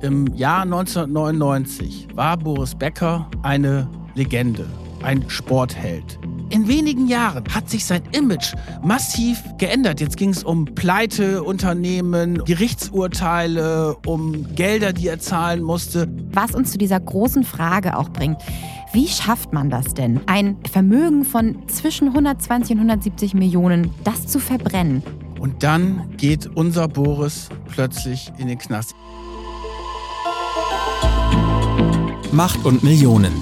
Im Jahr 1999 war Boris Becker eine Legende, ein Sportheld. In wenigen Jahren hat sich sein Image massiv geändert. Jetzt ging es um Pleiteunternehmen, Gerichtsurteile, um Gelder, die er zahlen musste. Was uns zu dieser großen Frage auch bringt. Wie schafft man das denn, ein Vermögen von zwischen 120 und 170 Millionen, das zu verbrennen? Und dann geht unser Boris plötzlich in den Knast. Macht und Millionen.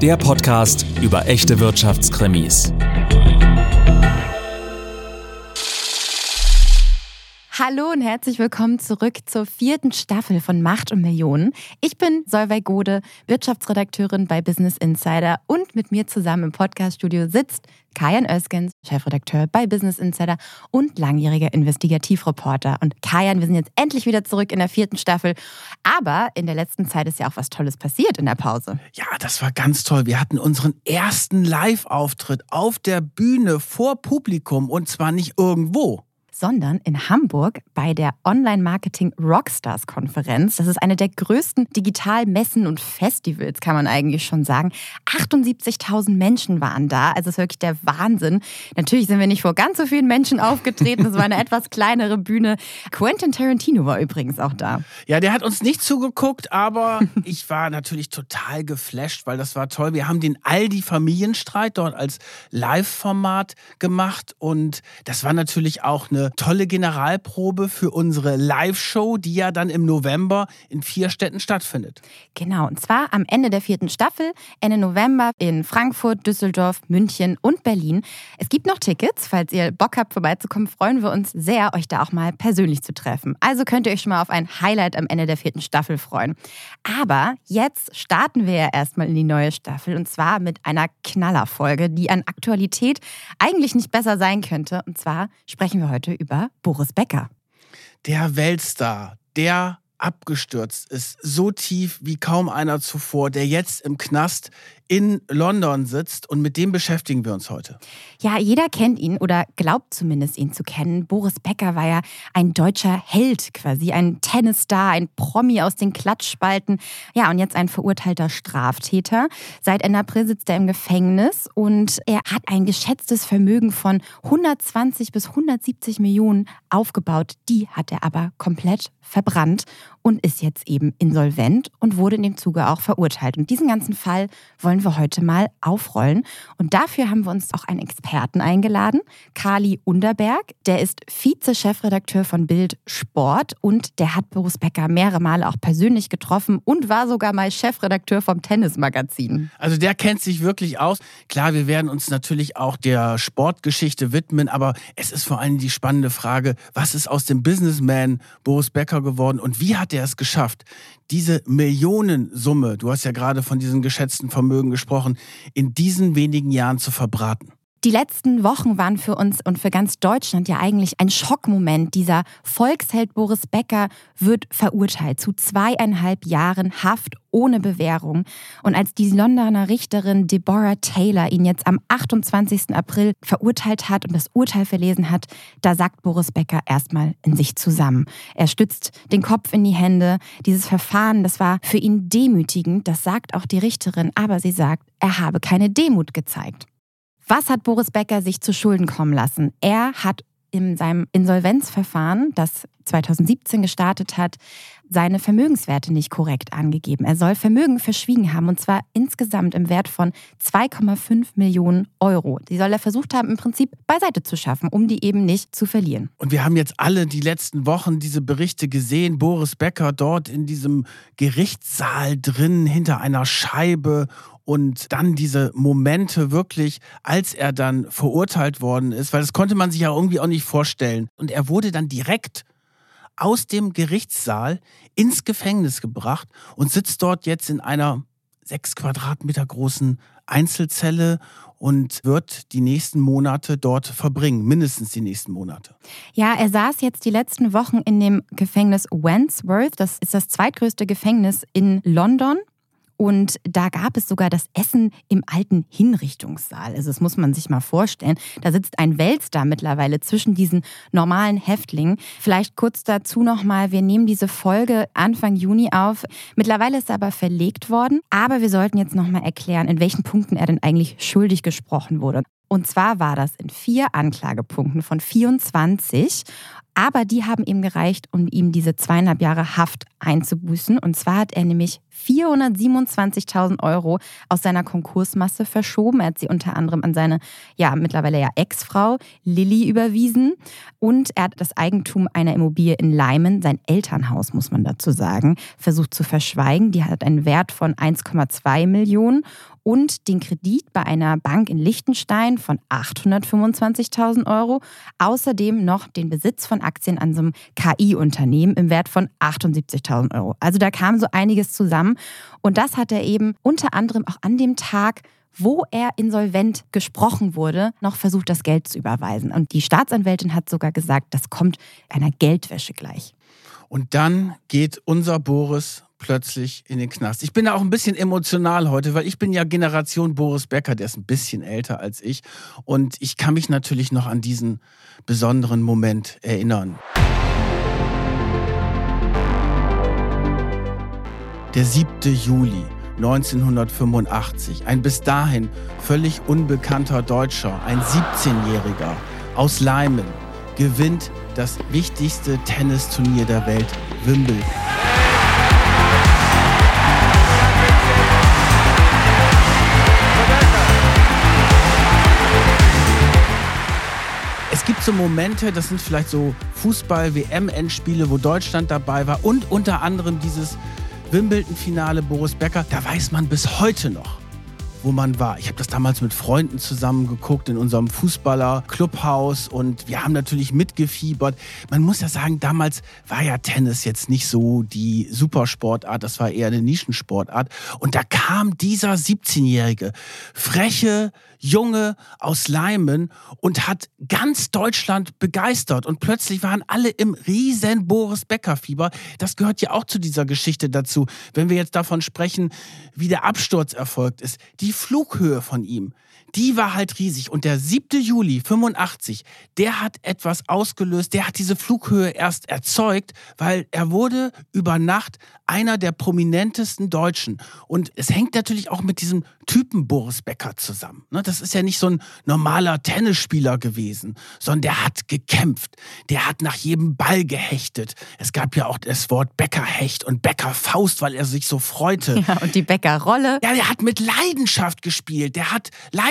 Der Podcast über echte Wirtschaftskrimis. Hallo und herzlich willkommen zurück zur vierten Staffel von Macht und Millionen. Ich bin Solveig Gode, Wirtschaftsredakteurin bei Business Insider und mit mir zusammen im Podcaststudio sitzt Kajan Öskens, Chefredakteur bei Business Insider und langjähriger Investigativreporter. Und Kajan, wir sind jetzt endlich wieder zurück in der vierten Staffel. Aber in der letzten Zeit ist ja auch was Tolles passiert in der Pause. Ja, das war ganz toll. Wir hatten unseren ersten Live-Auftritt auf der Bühne vor Publikum und zwar nicht irgendwo sondern in Hamburg bei der Online-Marketing Rockstars Konferenz. Das ist eine der größten Digitalmessen und Festivals, kann man eigentlich schon sagen. 78.000 Menschen waren da. Also es ist wirklich der Wahnsinn. Natürlich sind wir nicht vor ganz so vielen Menschen aufgetreten. Das war eine etwas kleinere Bühne. Quentin Tarantino war übrigens auch da. Ja, der hat uns nicht zugeguckt, aber ich war natürlich total geflasht, weil das war toll. Wir haben den Aldi Familienstreit dort als Live-Format gemacht und das war natürlich auch eine tolle Generalprobe für unsere Live-Show, die ja dann im November in vier Städten stattfindet. Genau, und zwar am Ende der vierten Staffel, Ende November in Frankfurt, Düsseldorf, München und Berlin. Es gibt noch Tickets, falls ihr Bock habt, vorbeizukommen, freuen wir uns sehr, euch da auch mal persönlich zu treffen. Also könnt ihr euch schon mal auf ein Highlight am Ende der vierten Staffel freuen. Aber jetzt starten wir ja erstmal in die neue Staffel und zwar mit einer Knallerfolge, die an Aktualität eigentlich nicht besser sein könnte. Und zwar sprechen wir heute über Boris Becker. Der Weltstar, der abgestürzt ist, so tief wie kaum einer zuvor, der jetzt im Knast in London sitzt und mit dem beschäftigen wir uns heute. Ja, jeder kennt ihn oder glaubt zumindest ihn zu kennen. Boris Becker war ja ein deutscher Held quasi, ein Tennisstar, ein Promi aus den Klatschspalten. Ja, und jetzt ein verurteilter Straftäter. Seit Ende April sitzt er im Gefängnis und er hat ein geschätztes Vermögen von 120 bis 170 Millionen aufgebaut. Die hat er aber komplett verbrannt und ist jetzt eben insolvent und wurde in dem Zuge auch verurteilt. Und diesen ganzen Fall wollen wir heute mal aufrollen. Und dafür haben wir uns auch einen Experten eingeladen, Kali Underberg. Der ist Vize-Chefredakteur von Bild Sport und der hat Boris Becker mehrere Male auch persönlich getroffen und war sogar mal Chefredakteur vom Tennismagazin. Also der kennt sich wirklich aus. Klar, wir werden uns natürlich auch der Sportgeschichte widmen, aber es ist vor allem die spannende Frage, was ist aus dem Businessman Boris Becker geworden und wie hat hat er es geschafft, diese Millionensumme, du hast ja gerade von diesem geschätzten Vermögen gesprochen, in diesen wenigen Jahren zu verbraten? Die letzten Wochen waren für uns und für ganz Deutschland ja eigentlich ein Schockmoment. Dieser Volksheld Boris Becker wird verurteilt zu zweieinhalb Jahren Haft ohne Bewährung. Und als die Londoner Richterin Deborah Taylor ihn jetzt am 28. April verurteilt hat und das Urteil verlesen hat, da sagt Boris Becker erstmal in sich zusammen. Er stützt den Kopf in die Hände. Dieses Verfahren, das war für ihn demütigend, das sagt auch die Richterin, aber sie sagt, er habe keine Demut gezeigt. Was hat Boris Becker sich zu Schulden kommen lassen? Er hat in seinem Insolvenzverfahren, das 2017 gestartet hat, seine Vermögenswerte nicht korrekt angegeben. Er soll Vermögen verschwiegen haben und zwar insgesamt im Wert von 2,5 Millionen Euro. Die soll er versucht haben, im Prinzip beiseite zu schaffen, um die eben nicht zu verlieren. Und wir haben jetzt alle die letzten Wochen diese Berichte gesehen. Boris Becker dort in diesem Gerichtssaal drin, hinter einer Scheibe und dann diese Momente wirklich, als er dann verurteilt worden ist, weil das konnte man sich ja irgendwie auch nicht vorstellen. Und er wurde dann direkt aus dem Gerichtssaal ins Gefängnis gebracht und sitzt dort jetzt in einer sechs Quadratmeter großen Einzelzelle und wird die nächsten Monate dort verbringen, mindestens die nächsten Monate. Ja, er saß jetzt die letzten Wochen in dem Gefängnis Wandsworth. Das ist das zweitgrößte Gefängnis in London. Und da gab es sogar das Essen im alten Hinrichtungssaal. Also das muss man sich mal vorstellen. Da sitzt ein Weltstar mittlerweile zwischen diesen normalen Häftlingen. Vielleicht kurz dazu nochmal, wir nehmen diese Folge Anfang Juni auf. Mittlerweile ist er aber verlegt worden. Aber wir sollten jetzt nochmal erklären, in welchen Punkten er denn eigentlich schuldig gesprochen wurde. Und zwar war das in vier Anklagepunkten von 24. Aber die haben ihm gereicht, um ihm diese zweieinhalb Jahre Haft einzubüßen. Und zwar hat er nämlich 427.000 Euro aus seiner Konkursmasse verschoben. Er hat sie unter anderem an seine, ja, mittlerweile ja Ex-Frau Lilly überwiesen. Und er hat das Eigentum einer Immobilie in Leimen, sein Elternhaus, muss man dazu sagen, versucht zu verschweigen. Die hat einen Wert von 1,2 Millionen und den Kredit bei einer Bank in Liechtenstein von 825.000 Euro. Außerdem noch den Besitz von Aktien an so einem KI-Unternehmen im Wert von 78.000 Euro. Also da kam so einiges zusammen. Und das hat er eben unter anderem auch an dem Tag wo er insolvent gesprochen wurde, noch versucht, das Geld zu überweisen. Und die Staatsanwältin hat sogar gesagt, das kommt einer Geldwäsche gleich. Und dann geht unser Boris plötzlich in den Knast. Ich bin da auch ein bisschen emotional heute, weil ich bin ja Generation Boris Becker, der ist ein bisschen älter als ich. Und ich kann mich natürlich noch an diesen besonderen Moment erinnern. Der 7. Juli 1985. Ein bis dahin völlig unbekannter Deutscher, ein 17-Jähriger aus Leimen, gewinnt das wichtigste Tennisturnier der Welt, Wimbledon. Es gibt so Momente, das sind vielleicht so Fußball-WM-Endspiele, wo Deutschland dabei war und unter anderem dieses Wimbledon-Finale Boris Becker. Da weiß man bis heute noch, wo man war. Ich habe das damals mit Freunden zusammen geguckt in unserem Fußballer-Clubhaus und wir haben natürlich mitgefiebert. Man muss ja sagen, damals war ja Tennis jetzt nicht so die Supersportart, das war eher eine Nischensportart. Und da kam dieser 17-jährige, freche, Junge aus Leimen und hat ganz Deutschland begeistert. Und plötzlich waren alle im riesen Boris Becker Fieber. Das gehört ja auch zu dieser Geschichte dazu. Wenn wir jetzt davon sprechen, wie der Absturz erfolgt ist, die Flughöhe von ihm die war halt riesig. Und der 7. Juli 85, der hat etwas ausgelöst, der hat diese Flughöhe erst erzeugt, weil er wurde über Nacht einer der prominentesten Deutschen. Und es hängt natürlich auch mit diesem Typen Boris Becker zusammen. Ne? Das ist ja nicht so ein normaler Tennisspieler gewesen, sondern der hat gekämpft. Der hat nach jedem Ball gehechtet. Es gab ja auch das Wort Beckerhecht und Beckerfaust, weil er sich so freute. Ja, und die Beckerrolle. Ja, der hat mit Leidenschaft gespielt. Der hat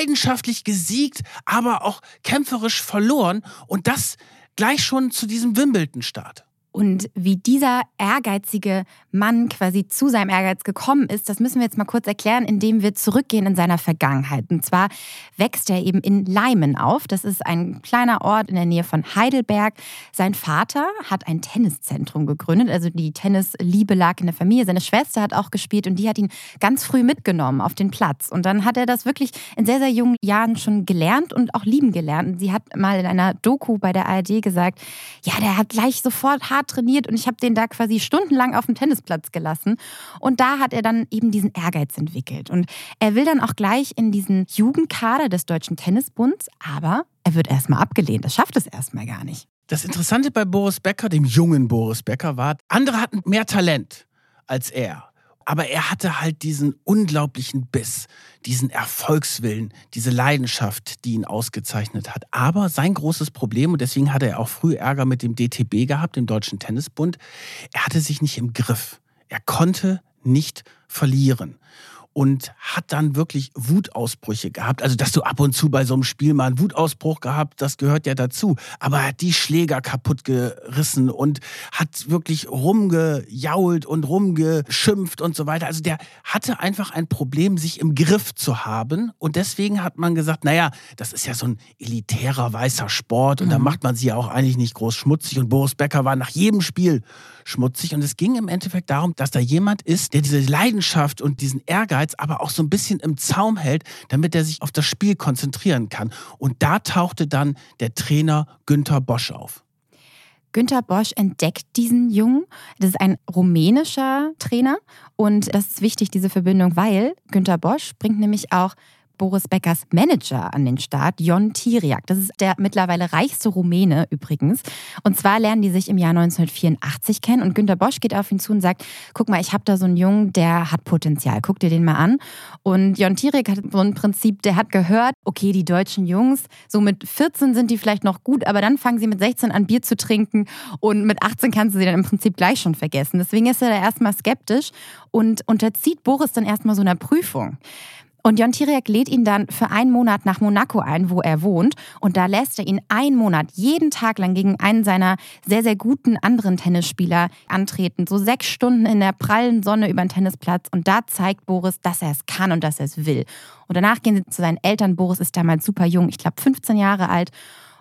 leidenschaftlich gesiegt, aber auch kämpferisch verloren. Und das gleich schon zu diesem Wimbledon-Start. Und wie dieser ehrgeizige Mann quasi zu seinem Ehrgeiz gekommen ist, das müssen wir jetzt mal kurz erklären, indem wir zurückgehen in seiner Vergangenheit. Und zwar wächst er eben in Leimen auf. Das ist ein kleiner Ort in der Nähe von Heidelberg. Sein Vater hat ein Tenniszentrum gegründet. Also die Tennisliebe lag in der Familie. Seine Schwester hat auch gespielt und die hat ihn ganz früh mitgenommen auf den Platz. Und dann hat er das wirklich in sehr, sehr jungen Jahren schon gelernt und auch lieben gelernt. Und sie hat mal in einer Doku bei der ARD gesagt, ja, der hat gleich sofort hart hart trainiert und ich habe den da quasi stundenlang auf dem Tennisplatz gelassen. Und da hat er dann eben diesen Ehrgeiz entwickelt. Und er will dann auch gleich in diesen Jugendkader des Deutschen Tennisbunds, aber er wird erstmal abgelehnt. Das schafft es erstmal gar nicht. Das Interessante bei Boris Becker, dem jungen Boris Becker, war, andere hatten mehr Talent als er aber er hatte halt diesen unglaublichen Biss, diesen Erfolgswillen, diese Leidenschaft, die ihn ausgezeichnet hat. Aber sein großes Problem, und deswegen hatte er auch früh Ärger mit dem DTB gehabt, dem Deutschen Tennisbund, er hatte sich nicht im Griff. Er konnte nicht verlieren und hat dann wirklich Wutausbrüche gehabt. Also, dass du ab und zu bei so einem Spiel mal einen Wutausbruch gehabt, das gehört ja dazu. Aber er hat die Schläger kaputt gerissen und hat wirklich rumgejault und rumgeschimpft und so weiter. Also, der hatte einfach ein Problem, sich im Griff zu haben. Und deswegen hat man gesagt, naja, das ist ja so ein elitärer weißer Sport und mhm. da macht man sie ja auch eigentlich nicht groß schmutzig. Und Boris Becker war nach jedem Spiel schmutzig. Und es ging im Endeffekt darum, dass da jemand ist, der diese Leidenschaft und diesen Ehrgeiz aber auch so ein bisschen im Zaum hält, damit er sich auf das Spiel konzentrieren kann. Und da tauchte dann der Trainer Günther Bosch auf. Günter Bosch entdeckt diesen Jungen. Das ist ein rumänischer Trainer und das ist wichtig, diese Verbindung, weil Günter Bosch bringt nämlich auch Boris Beckers Manager an den Start, Jon Tiriak. Das ist der mittlerweile reichste Rumäne übrigens. Und zwar lernen die sich im Jahr 1984 kennen und Günter Bosch geht auf ihn zu und sagt, guck mal, ich habe da so einen Jungen, der hat Potenzial, guck dir den mal an. Und Jon Tiriak hat so ein Prinzip, der hat gehört, okay, die deutschen Jungs, so mit 14 sind die vielleicht noch gut, aber dann fangen sie mit 16 an Bier zu trinken und mit 18 kannst du sie dann im Prinzip gleich schon vergessen. Deswegen ist er da erstmal skeptisch und unterzieht Boris dann erstmal so einer Prüfung. Und Jon Tiriak lädt ihn dann für einen Monat nach Monaco ein, wo er wohnt. Und da lässt er ihn einen Monat jeden Tag lang gegen einen seiner sehr, sehr guten anderen Tennisspieler antreten. So sechs Stunden in der prallen Sonne über den Tennisplatz. Und da zeigt Boris, dass er es kann und dass er es will. Und danach gehen sie zu seinen Eltern. Boris ist damals super jung, ich glaube 15 Jahre alt.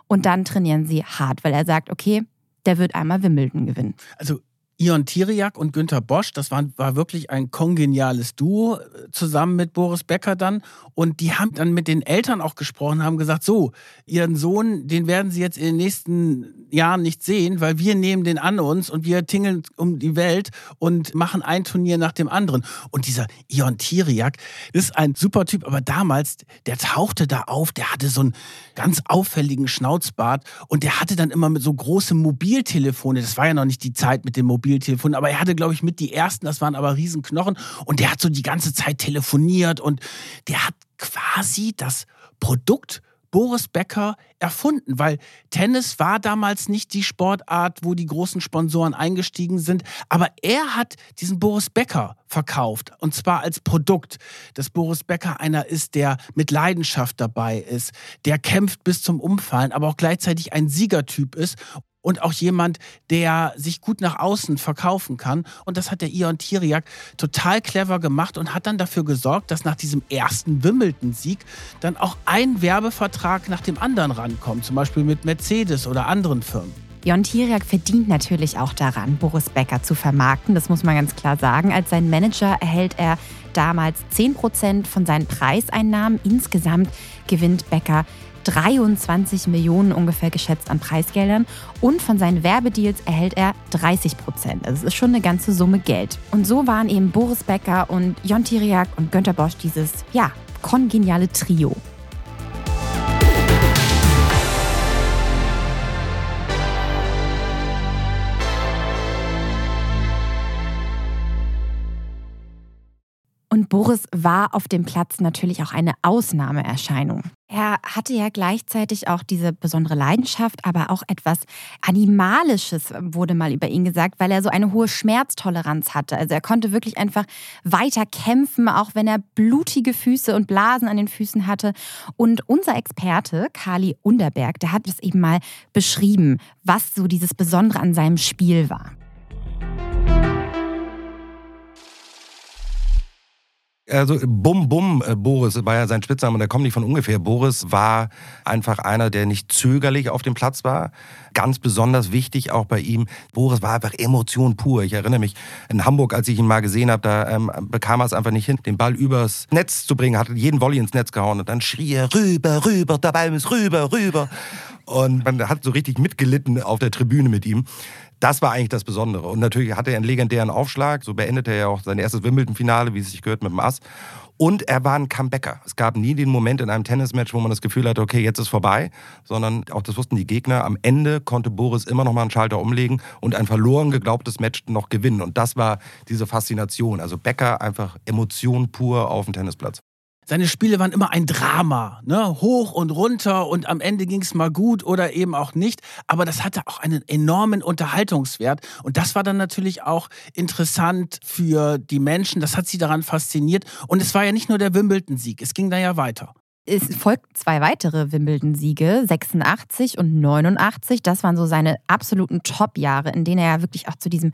Und dann trainieren sie hart, weil er sagt, okay, der wird einmal Wimbledon gewinnen. Also Ion Tiriak und Günter Bosch, das war, war wirklich ein kongeniales Duo äh, zusammen mit Boris Becker dann. Und die haben dann mit den Eltern auch gesprochen, haben gesagt, so, ihren Sohn, den werden sie jetzt in den nächsten Jahren nicht sehen, weil wir nehmen den an uns und wir tingeln um die Welt und machen ein Turnier nach dem anderen. Und dieser Ion Tiriak ist ein super Typ, aber damals, der tauchte da auf, der hatte so einen ganz auffälligen Schnauzbart und der hatte dann immer mit so große Mobiltelefone, das war ja noch nicht die Zeit mit dem Mobiltelefon, Mobiltelefon. Aber er hatte, glaube ich, mit die ersten, das waren aber Riesenknochen. Und der hat so die ganze Zeit telefoniert und der hat quasi das Produkt Boris Becker erfunden, weil Tennis war damals nicht die Sportart, wo die großen Sponsoren eingestiegen sind, aber er hat diesen Boris Becker verkauft und zwar als Produkt, dass Boris Becker einer ist, der mit Leidenschaft dabei ist, der kämpft bis zum Umfallen, aber auch gleichzeitig ein Siegertyp ist und auch jemand, der sich gut nach außen verkaufen kann. Und das hat der Ion Tiriak total clever gemacht und hat dann dafür gesorgt, dass nach diesem ersten Wimbledon-Sieg dann auch ein Werbevertrag nach dem anderen rankommt, zum Beispiel mit Mercedes oder anderen Firmen. Jon Tiriak verdient natürlich auch daran, Boris Becker zu vermarkten, das muss man ganz klar sagen. Als sein Manager erhält er damals 10% von seinen Preiseinnahmen. Insgesamt gewinnt Becker 23 Millionen ungefähr geschätzt an Preisgeldern und von seinen Werbedeals erhält er 30 Prozent. Also es ist schon eine ganze Summe Geld. Und so waren eben Boris Becker und Jon Tiriak und Günter Bosch dieses, ja, kongeniale Trio. Boris war auf dem Platz natürlich auch eine Ausnahmeerscheinung. Er hatte ja gleichzeitig auch diese besondere Leidenschaft, aber auch etwas Animalisches wurde mal über ihn gesagt, weil er so eine hohe Schmerztoleranz hatte. Also er konnte wirklich einfach weiter kämpfen, auch wenn er blutige Füße und Blasen an den Füßen hatte. Und unser Experte, Kali Underberg, der hat es eben mal beschrieben, was so dieses Besondere an seinem Spiel war. Also Bum Bum äh, Boris war ja sein Spitzname und der kommt nicht von ungefähr. Boris war einfach einer, der nicht zögerlich auf dem Platz war. Ganz besonders wichtig auch bei ihm, Boris war einfach Emotion pur. Ich erinnere mich in Hamburg, als ich ihn mal gesehen habe, da ähm, bekam er es einfach nicht hin, den Ball übers Netz zu bringen, hat jeden Volley ins Netz gehauen und dann schrie er rüber, rüber, der Ball ist rüber, rüber. Und man hat so richtig mitgelitten auf der Tribüne mit ihm. Das war eigentlich das Besondere. Und natürlich hatte er einen legendären Aufschlag. So beendete er ja auch sein erstes Wimbledon-Finale, wie es sich gehört, mit dem Ass. Und er war ein Comebacker. Es gab nie den Moment in einem Tennismatch, wo man das Gefühl hatte, okay, jetzt ist vorbei, sondern auch das wussten die Gegner. Am Ende konnte Boris immer noch mal einen Schalter umlegen und ein verloren geglaubtes Match noch gewinnen. Und das war diese Faszination. Also Becker einfach Emotion pur auf dem Tennisplatz. Seine Spiele waren immer ein Drama, ne? hoch und runter und am Ende ging es mal gut oder eben auch nicht. Aber das hatte auch einen enormen Unterhaltungswert und das war dann natürlich auch interessant für die Menschen. Das hat sie daran fasziniert und es war ja nicht nur der Wimbledon-Sieg, es ging da ja weiter. Es folgten zwei weitere Wimbledon-Siege, 86 und 89. Das waren so seine absoluten Top-Jahre, in denen er ja wirklich auch zu diesem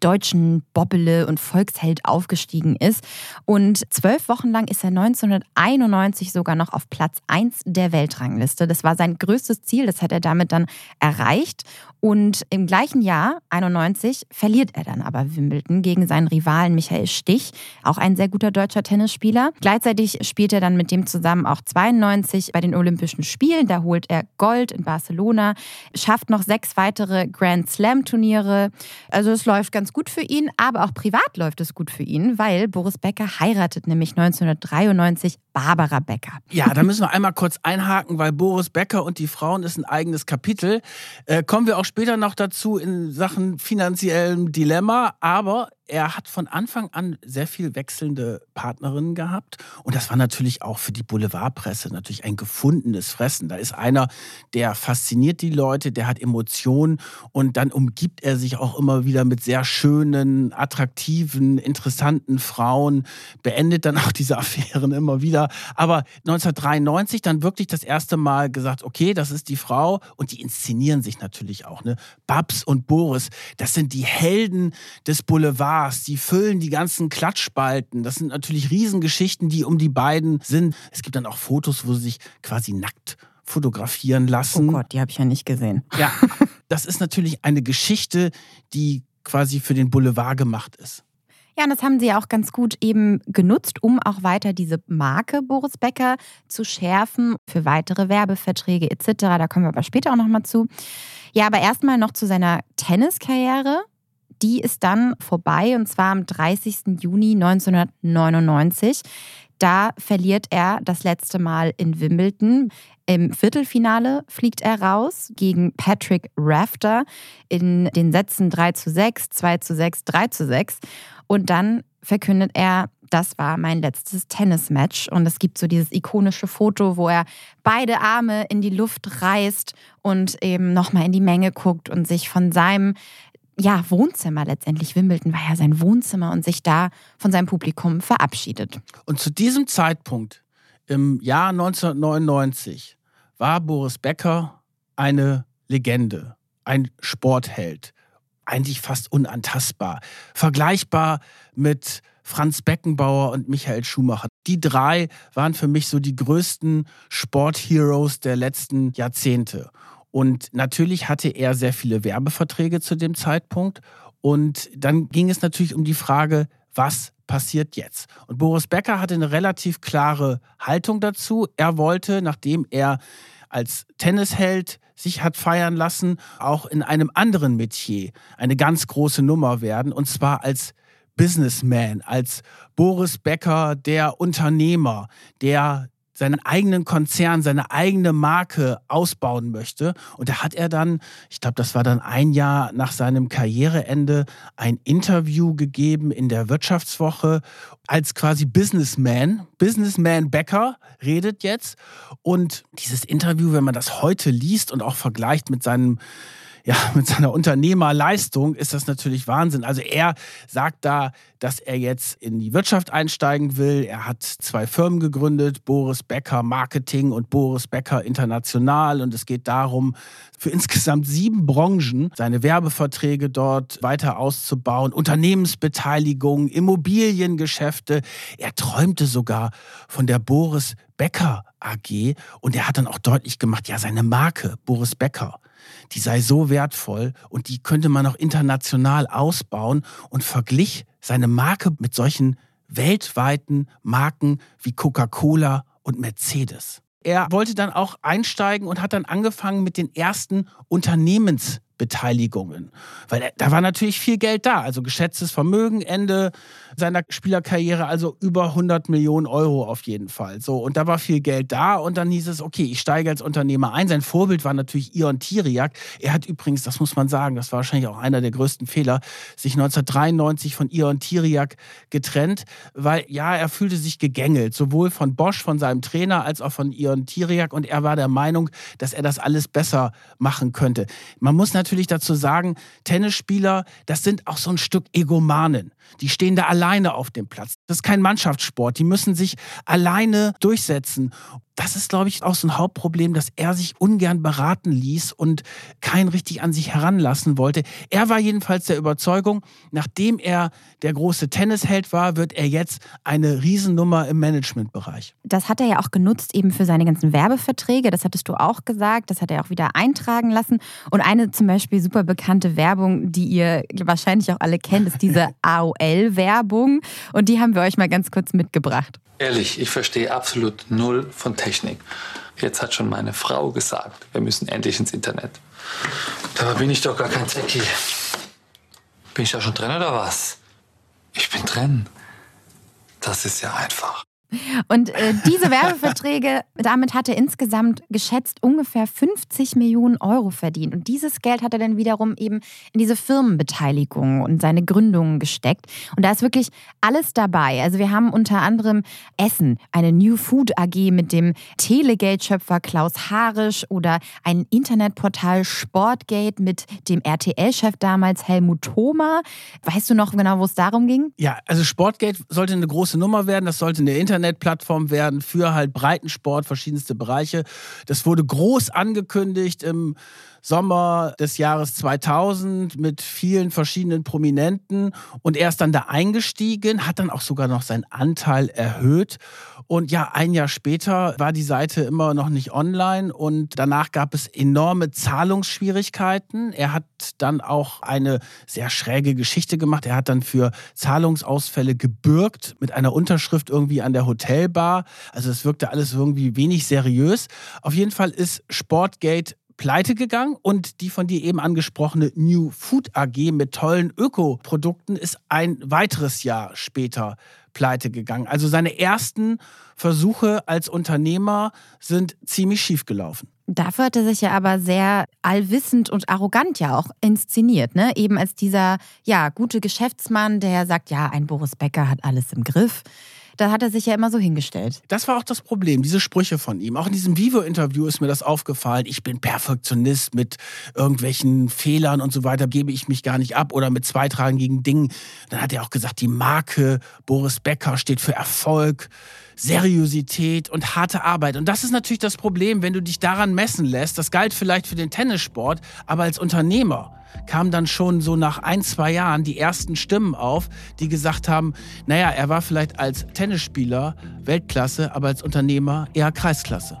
deutschen Bobbele und Volksheld aufgestiegen ist. Und zwölf Wochen lang ist er 1991 sogar noch auf Platz 1 der Weltrangliste. Das war sein größtes Ziel, das hat er damit dann erreicht. Und im gleichen Jahr, 91, verliert er dann aber Wimbledon gegen seinen Rivalen Michael Stich, auch ein sehr guter deutscher Tennisspieler. Gleichzeitig spielt er dann mit dem zusammen auch 92 bei den Olympischen Spielen. Da holt er Gold in Barcelona, schafft noch sechs weitere Grand Slam Turniere. Also es läuft ganz gut für ihn, aber auch privat läuft es gut für ihn, weil Boris Becker heiratet nämlich 1993 Barbara Becker. Ja, da müssen wir einmal kurz einhaken, weil Boris Becker und die Frauen ist ein eigenes Kapitel. Äh, kommen wir auch später noch dazu in Sachen finanziellem Dilemma, aber er hat von Anfang an sehr viel wechselnde Partnerinnen gehabt. Und das war natürlich auch für die Boulevardpresse natürlich ein gefundenes Fressen. Da ist einer, der fasziniert die Leute, der hat Emotionen und dann umgibt er sich auch immer wieder mit sehr schönen, attraktiven, interessanten Frauen, beendet dann auch diese Affären immer wieder. Aber 1993 dann wirklich das erste Mal gesagt, okay, das ist die Frau und die inszenieren sich natürlich auch. Ne? Babs und Boris, das sind die Helden des Boulevards Stars, die füllen die ganzen Klatschspalten. Das sind natürlich Riesengeschichten, die um die beiden sind. Es gibt dann auch Fotos, wo sie sich quasi nackt fotografieren lassen. Oh Gott, die habe ich ja nicht gesehen. Ja, das ist natürlich eine Geschichte, die quasi für den Boulevard gemacht ist. Ja, und das haben sie auch ganz gut eben genutzt, um auch weiter diese Marke Boris Becker zu schärfen für weitere Werbeverträge etc. Da kommen wir aber später auch nochmal zu. Ja, aber erstmal noch zu seiner Tenniskarriere die ist dann vorbei und zwar am 30. Juni 1999. Da verliert er das letzte Mal in Wimbledon. Im Viertelfinale fliegt er raus gegen Patrick Rafter in den Sätzen 3 zu 6, 2 zu 6, 3 zu 6. Und dann verkündet er, das war mein letztes Tennismatch. Und es gibt so dieses ikonische Foto, wo er beide Arme in die Luft reißt und eben nochmal in die Menge guckt und sich von seinem ja, Wohnzimmer letztendlich. Wimbledon war ja sein Wohnzimmer und sich da von seinem Publikum verabschiedet. Und zu diesem Zeitpunkt, im Jahr 1999, war Boris Becker eine Legende, ein Sportheld, eigentlich fast unantastbar, vergleichbar mit Franz Beckenbauer und Michael Schumacher. Die drei waren für mich so die größten Sportheroes der letzten Jahrzehnte. Und natürlich hatte er sehr viele Werbeverträge zu dem Zeitpunkt. Und dann ging es natürlich um die Frage, was passiert jetzt? Und Boris Becker hatte eine relativ klare Haltung dazu. Er wollte, nachdem er als Tennisheld sich hat feiern lassen, auch in einem anderen Metier eine ganz große Nummer werden, und zwar als Businessman, als Boris Becker, der Unternehmer, der seinen eigenen Konzern, seine eigene Marke ausbauen möchte. Und da hat er dann, ich glaube, das war dann ein Jahr nach seinem Karriereende, ein Interview gegeben in der Wirtschaftswoche als quasi Businessman. Businessman Becker redet jetzt. Und dieses Interview, wenn man das heute liest und auch vergleicht mit seinem ja, mit seiner Unternehmerleistung ist das natürlich Wahnsinn. Also er sagt da, dass er jetzt in die Wirtschaft einsteigen will. Er hat zwei Firmen gegründet, Boris Becker Marketing und Boris Becker International. Und es geht darum, für insgesamt sieben Branchen seine Werbeverträge dort weiter auszubauen, Unternehmensbeteiligung, Immobiliengeschäfte. Er träumte sogar von der Boris Becker AG und er hat dann auch deutlich gemacht, ja, seine Marke Boris Becker die sei so wertvoll und die könnte man auch international ausbauen und verglich seine Marke mit solchen weltweiten Marken wie Coca-Cola und Mercedes. Er wollte dann auch einsteigen und hat dann angefangen mit den ersten Unternehmens Beteiligungen. Weil da war natürlich viel Geld da, also geschätztes Vermögen, Ende seiner Spielerkarriere, also über 100 Millionen Euro auf jeden Fall. So, und da war viel Geld da und dann hieß es, okay, ich steige als Unternehmer ein. Sein Vorbild war natürlich Ion Tiriak. Er hat übrigens, das muss man sagen, das war wahrscheinlich auch einer der größten Fehler, sich 1993 von Ion Tiriak getrennt, weil ja, er fühlte sich gegängelt, sowohl von Bosch, von seinem Trainer, als auch von Ion Tiriak und er war der Meinung, dass er das alles besser machen könnte. Man muss natürlich dazu sagen, Tennisspieler, das sind auch so ein Stück Egomanen. Die stehen da alleine auf dem Platz. Das ist kein Mannschaftssport. Die müssen sich alleine durchsetzen. Das ist, glaube ich, auch so ein Hauptproblem, dass er sich ungern beraten ließ und kein richtig an sich heranlassen wollte. Er war jedenfalls der Überzeugung, nachdem er der große Tennisheld war, wird er jetzt eine Riesennummer im Managementbereich. Das hat er ja auch genutzt eben für seine ganzen Werbeverträge. Das hattest du auch gesagt. Das hat er auch wieder eintragen lassen. Und eine zum Beispiel super bekannte Werbung, die ihr wahrscheinlich auch alle kennt, ist diese AOL-Werbung. Und die haben wir euch mal ganz kurz mitgebracht. Ehrlich, ich verstehe absolut null von Technik. Jetzt hat schon meine Frau gesagt, wir müssen endlich ins Internet. Dabei bin ich doch gar kein Techie. Bin ich da schon drin oder was? Ich bin drin. Das ist ja einfach. Und äh, diese Werbeverträge, damit hat er insgesamt geschätzt ungefähr 50 Millionen Euro verdient. Und dieses Geld hat er dann wiederum eben in diese Firmenbeteiligung und seine Gründungen gesteckt. Und da ist wirklich alles dabei. Also wir haben unter anderem Essen, eine New Food AG mit dem Telegate-Schöpfer Klaus Harisch oder ein Internetportal Sportgate mit dem RTL-Chef damals Helmut Thoma. Weißt du noch genau, wo es darum ging? Ja, also Sportgate sollte eine große Nummer werden. Das sollte eine Internet Internetplattform werden für halt Breitensport, verschiedenste Bereiche. Das wurde groß angekündigt im Sommer des Jahres 2000 mit vielen verschiedenen Prominenten und er ist dann da eingestiegen, hat dann auch sogar noch seinen Anteil erhöht und ja, ein Jahr später war die Seite immer noch nicht online und danach gab es enorme Zahlungsschwierigkeiten. Er hat dann auch eine sehr schräge Geschichte gemacht. Er hat dann für Zahlungsausfälle gebürgt mit einer Unterschrift irgendwie an der Hotelbar. Also es wirkte alles irgendwie wenig seriös. Auf jeden Fall ist Sportgate pleite gegangen und die von dir eben angesprochene New Food AG mit tollen Ökoprodukten ist ein weiteres Jahr später pleite gegangen. Also seine ersten Versuche als Unternehmer sind ziemlich schief gelaufen. Dafür hat er sich ja aber sehr allwissend und arrogant ja auch inszeniert, ne? Eben als dieser ja gute Geschäftsmann, der sagt, ja, ein Boris Becker hat alles im Griff da hat er sich ja immer so hingestellt. Das war auch das Problem, diese Sprüche von ihm. Auch in diesem Vivo-Interview ist mir das aufgefallen. Ich bin Perfektionist mit irgendwelchen Fehlern und so weiter, gebe ich mich gar nicht ab oder mit zweitragigen Dingen. Dann hat er auch gesagt, die Marke Boris Becker steht für Erfolg. Seriosität und harte Arbeit. Und das ist natürlich das Problem, wenn du dich daran messen lässt. Das galt vielleicht für den Tennissport, aber als Unternehmer kamen dann schon so nach ein, zwei Jahren die ersten Stimmen auf, die gesagt haben, naja, er war vielleicht als Tennisspieler Weltklasse, aber als Unternehmer eher Kreisklasse.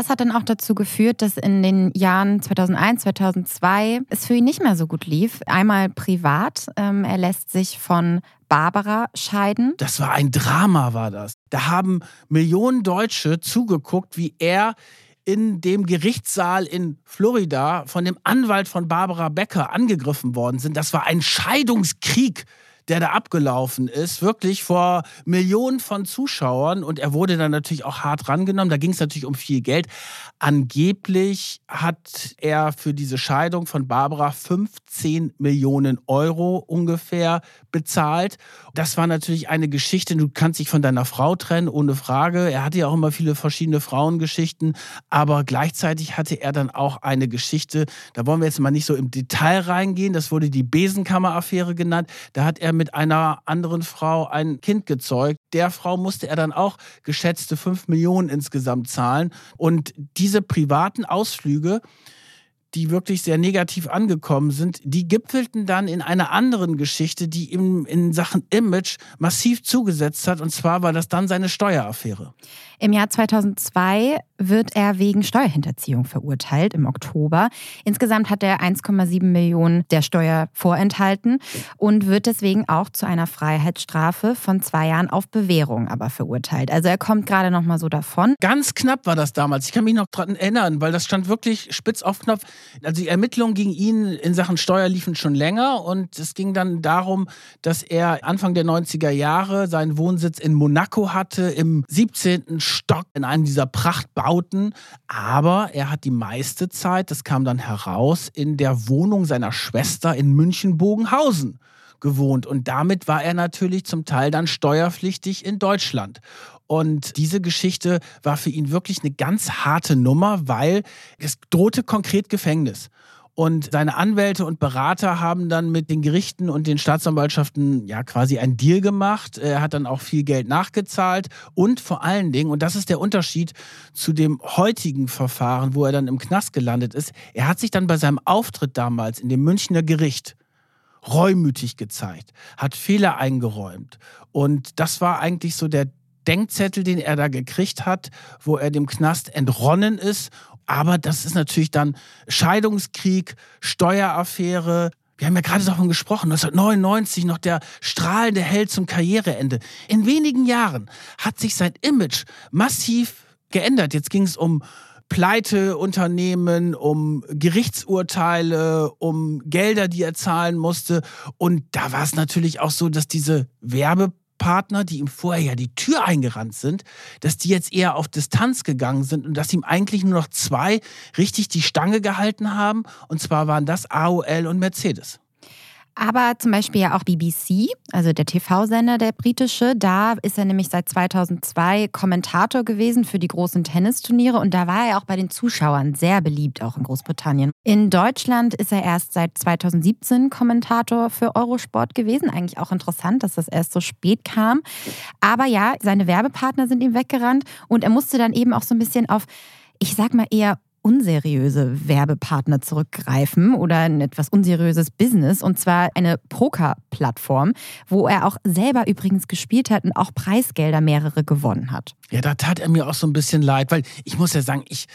Das hat dann auch dazu geführt, dass in den Jahren 2001, 2002 es für ihn nicht mehr so gut lief. Einmal privat. Ähm, er lässt sich von Barbara scheiden. Das war ein Drama, war das. Da haben Millionen Deutsche zugeguckt, wie er in dem Gerichtssaal in Florida von dem Anwalt von Barbara Becker angegriffen worden sind. Das war ein Scheidungskrieg der da abgelaufen ist, wirklich vor Millionen von Zuschauern. Und er wurde dann natürlich auch hart rangenommen. Da ging es natürlich um viel Geld. Angeblich hat er für diese Scheidung von Barbara 15 Millionen Euro ungefähr bezahlt. Das war natürlich eine Geschichte. Du kannst dich von deiner Frau trennen, ohne Frage. Er hatte ja auch immer viele verschiedene Frauengeschichten. Aber gleichzeitig hatte er dann auch eine Geschichte. Da wollen wir jetzt mal nicht so im Detail reingehen. Das wurde die Besenkammer-Affäre genannt. Da hat er mit einer anderen Frau ein Kind gezeugt. Der Frau musste er dann auch geschätzte 5 Millionen insgesamt zahlen. Und diese privaten Ausflüge, die wirklich sehr negativ angekommen sind, die gipfelten dann in einer anderen Geschichte, die ihm in Sachen Image massiv zugesetzt hat. Und zwar war das dann seine Steueraffäre. Im Jahr 2002 wird er wegen Steuerhinterziehung verurteilt im Oktober. Insgesamt hat er 1,7 Millionen der Steuer vorenthalten und wird deswegen auch zu einer Freiheitsstrafe von zwei Jahren auf Bewährung aber verurteilt. Also er kommt gerade noch mal so davon. Ganz knapp war das damals. Ich kann mich noch daran erinnern, weil das stand wirklich spitz auf Knopf. Also die Ermittlungen gegen ihn in Sachen Steuer liefen schon länger und es ging dann darum, dass er Anfang der 90er Jahre seinen Wohnsitz in Monaco hatte, im 17. Stock in einem dieser Prachtbauten. Aber er hat die meiste Zeit, das kam dann heraus, in der Wohnung seiner Schwester in München-Bogenhausen gewohnt. Und damit war er natürlich zum Teil dann steuerpflichtig in Deutschland. Und diese Geschichte war für ihn wirklich eine ganz harte Nummer, weil es drohte konkret Gefängnis. Und seine Anwälte und Berater haben dann mit den Gerichten und den Staatsanwaltschaften ja quasi einen Deal gemacht. Er hat dann auch viel Geld nachgezahlt und vor allen Dingen, und das ist der Unterschied zu dem heutigen Verfahren, wo er dann im Knast gelandet ist, er hat sich dann bei seinem Auftritt damals in dem Münchner Gericht reumütig gezeigt, hat Fehler eingeräumt. Und das war eigentlich so der Denkzettel, den er da gekriegt hat, wo er dem Knast entronnen ist. Aber das ist natürlich dann Scheidungskrieg, Steueraffäre. Wir haben ja gerade davon gesprochen, 1999 noch der strahlende Held zum Karriereende. In wenigen Jahren hat sich sein Image massiv geändert. Jetzt ging es um Pleiteunternehmen, um Gerichtsurteile, um Gelder, die er zahlen musste. Und da war es natürlich auch so, dass diese Werbe Partner, die ihm vorher ja die Tür eingerannt sind, dass die jetzt eher auf Distanz gegangen sind und dass ihm eigentlich nur noch zwei richtig die Stange gehalten haben. Und zwar waren das AOL und Mercedes. Aber zum Beispiel ja auch BBC, also der TV-Sender, der britische, da ist er nämlich seit 2002 Kommentator gewesen für die großen Tennisturniere und da war er auch bei den Zuschauern sehr beliebt, auch in Großbritannien. In Deutschland ist er erst seit 2017 Kommentator für Eurosport gewesen. Eigentlich auch interessant, dass das erst so spät kam. Aber ja, seine Werbepartner sind ihm weggerannt und er musste dann eben auch so ein bisschen auf ich sag mal eher unseriöse Werbepartner zurückgreifen oder ein etwas unseriöses Business und zwar eine Poker-Plattform, wo er auch selber übrigens gespielt hat und auch Preisgelder mehrere gewonnen hat. Ja, da tat er mir auch so ein bisschen leid, weil ich muss ja sagen, ich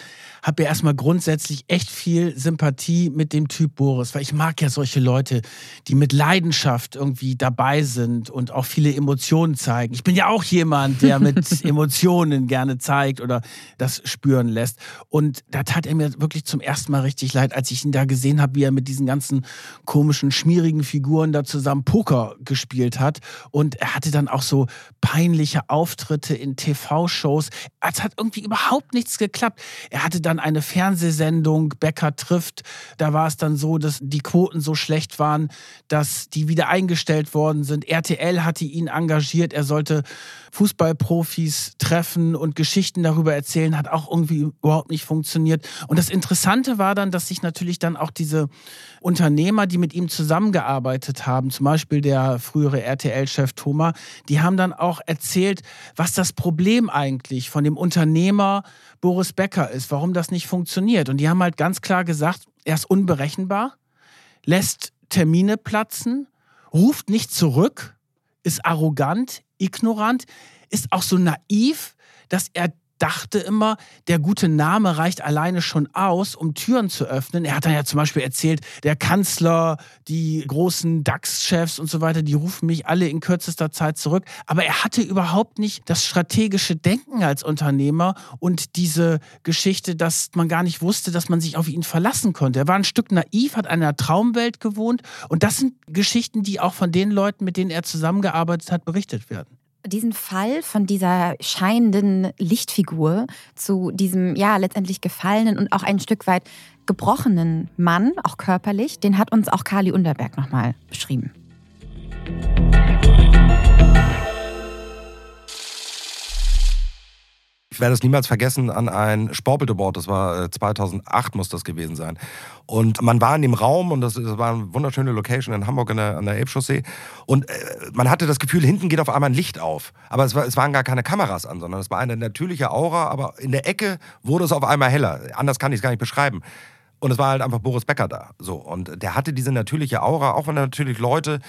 habe ja erstmal grundsätzlich echt viel Sympathie mit dem Typ Boris, weil ich mag ja solche Leute, die mit Leidenschaft irgendwie dabei sind und auch viele Emotionen zeigen. Ich bin ja auch jemand, der mit Emotionen gerne zeigt oder das spüren lässt. Und da tat er mir wirklich zum ersten Mal richtig leid, als ich ihn da gesehen habe, wie er mit diesen ganzen komischen, schmierigen Figuren da zusammen Poker gespielt hat. Und er hatte dann auch so peinliche Auftritte in TV TV-Shows. Es hat irgendwie überhaupt nichts geklappt. Er hatte dann eine Fernsehsendung, Becker trifft. Da war es dann so, dass die Quoten so schlecht waren, dass die wieder eingestellt worden sind. RTL hatte ihn engagiert. Er sollte Fußballprofis treffen und Geschichten darüber erzählen. Hat auch irgendwie überhaupt nicht funktioniert. Und das Interessante war dann, dass sich natürlich dann auch diese Unternehmer, die mit ihm zusammengearbeitet haben, zum Beispiel der frühere RTL-Chef Thomas, die haben dann auch erzählt, was das Problem eigentlich von dem Unternehmer Boris Becker ist, warum das nicht funktioniert. Und die haben halt ganz klar gesagt, er ist unberechenbar, lässt Termine platzen, ruft nicht zurück, ist arrogant, ignorant, ist auch so naiv, dass er dachte immer, der gute Name reicht alleine schon aus, um Türen zu öffnen. Er hat dann ja zum Beispiel erzählt, der Kanzler, die großen DAX-Chefs und so weiter, die rufen mich alle in kürzester Zeit zurück. Aber er hatte überhaupt nicht das strategische Denken als Unternehmer und diese Geschichte, dass man gar nicht wusste, dass man sich auf ihn verlassen konnte. Er war ein Stück naiv, hat in einer Traumwelt gewohnt und das sind Geschichten, die auch von den Leuten, mit denen er zusammengearbeitet hat, berichtet werden diesen Fall von dieser scheinenden Lichtfigur zu diesem ja letztendlich gefallenen und auch ein Stück weit gebrochenen Mann, auch körperlich, den hat uns auch Kali Unterberg nochmal beschrieben. Ich werde es niemals vergessen an ein Sportbillboard, das war 2008 äh, muss das gewesen sein. Und man war in dem Raum und das, das war eine wunderschöne Location in Hamburg an der, an der Elbchaussee. Und äh, man hatte das Gefühl, hinten geht auf einmal ein Licht auf. Aber es, war, es waren gar keine Kameras an, sondern es war eine natürliche Aura, aber in der Ecke wurde es auf einmal heller. Anders kann ich es gar nicht beschreiben. Und es war halt einfach Boris Becker da. So. Und der hatte diese natürliche Aura, auch wenn natürlich Leute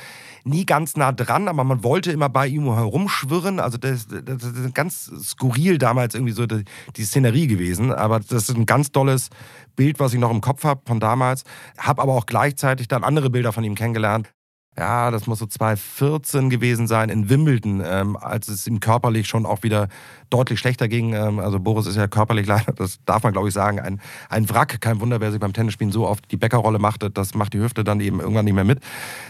nie ganz nah dran, aber man wollte immer bei ihm herumschwirren. Also das, das ist ganz skurril damals irgendwie so die, die Szenerie gewesen. Aber das ist ein ganz tolles Bild, was ich noch im Kopf habe von damals. Habe aber auch gleichzeitig dann andere Bilder von ihm kennengelernt ja, das muss so 2014 gewesen sein in Wimbledon, ähm, als es ihm körperlich schon auch wieder deutlich schlechter ging. Ähm, also Boris ist ja körperlich leider, das darf man glaube ich sagen, ein, ein Wrack. Kein Wunder, wer sich beim Tennisspielen so oft die Bäckerrolle machte, das macht die Hüfte dann eben irgendwann nicht mehr mit.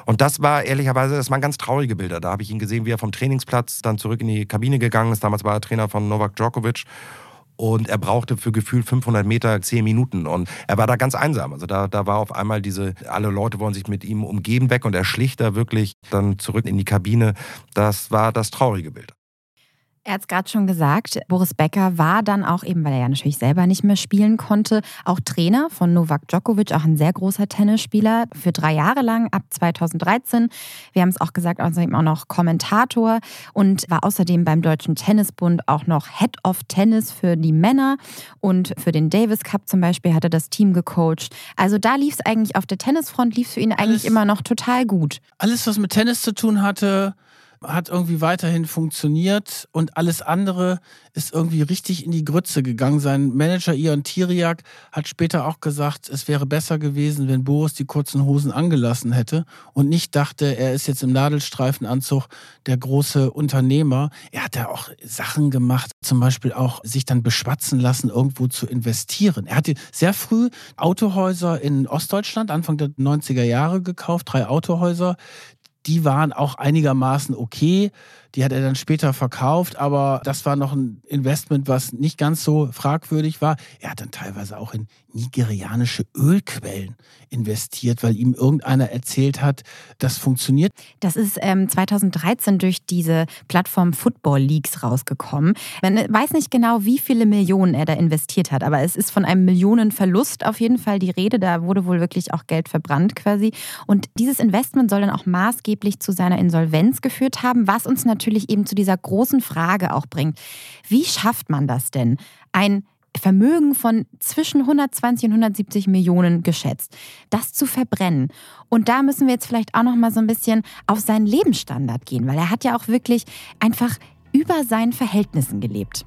Und das war ehrlicherweise, das waren ganz traurige Bilder. Da habe ich ihn gesehen, wie er vom Trainingsplatz dann zurück in die Kabine gegangen ist. Damals war er Trainer von Novak Djokovic und er brauchte für gefühlt 500 Meter 10 Minuten und er war da ganz einsam. Also da, da war auf einmal diese, alle Leute wollen sich mit ihm umgeben weg und er schlich da wirklich dann zurück in die Kabine. Das war das traurige Bild. Er hat es gerade schon gesagt, Boris Becker war dann auch eben, weil er ja natürlich selber nicht mehr spielen konnte, auch Trainer von Novak Djokovic, auch ein sehr großer Tennisspieler, für drei Jahre lang, ab 2013. Wir haben es auch gesagt, außerdem auch noch Kommentator und war außerdem beim Deutschen Tennisbund auch noch Head of Tennis für die Männer und für den Davis Cup zum Beispiel hat er das Team gecoacht. Also da lief es eigentlich auf der Tennisfront, lief es für ihn eigentlich alles, immer noch total gut. Alles, was mit Tennis zu tun hatte, hat irgendwie weiterhin funktioniert und alles andere ist irgendwie richtig in die Grütze gegangen. Sein Manager Ion Tiriak hat später auch gesagt, es wäre besser gewesen, wenn Boris die kurzen Hosen angelassen hätte und nicht dachte, er ist jetzt im Nadelstreifenanzug der große Unternehmer. Er hat ja auch Sachen gemacht, zum Beispiel auch sich dann beschwatzen lassen, irgendwo zu investieren. Er hatte sehr früh Autohäuser in Ostdeutschland, Anfang der 90er Jahre gekauft, drei Autohäuser, die waren auch einigermaßen okay. Die hat er dann später verkauft, aber das war noch ein Investment, was nicht ganz so fragwürdig war. Er hat dann teilweise auch in nigerianische Ölquellen investiert, weil ihm irgendeiner erzählt hat, das funktioniert. Das ist ähm, 2013 durch diese Plattform Football Leagues rausgekommen. Man weiß nicht genau, wie viele Millionen er da investiert hat, aber es ist von einem Millionenverlust auf jeden Fall die Rede. Da wurde wohl wirklich auch Geld verbrannt quasi. Und dieses Investment soll dann auch maßgeblich zu seiner Insolvenz geführt haben, was uns natürlich natürlich eben zu dieser großen Frage auch bringt. Wie schafft man das denn? Ein Vermögen von zwischen 120 und 170 Millionen geschätzt, das zu verbrennen. Und da müssen wir jetzt vielleicht auch noch mal so ein bisschen auf seinen Lebensstandard gehen, weil er hat ja auch wirklich einfach über seinen Verhältnissen gelebt.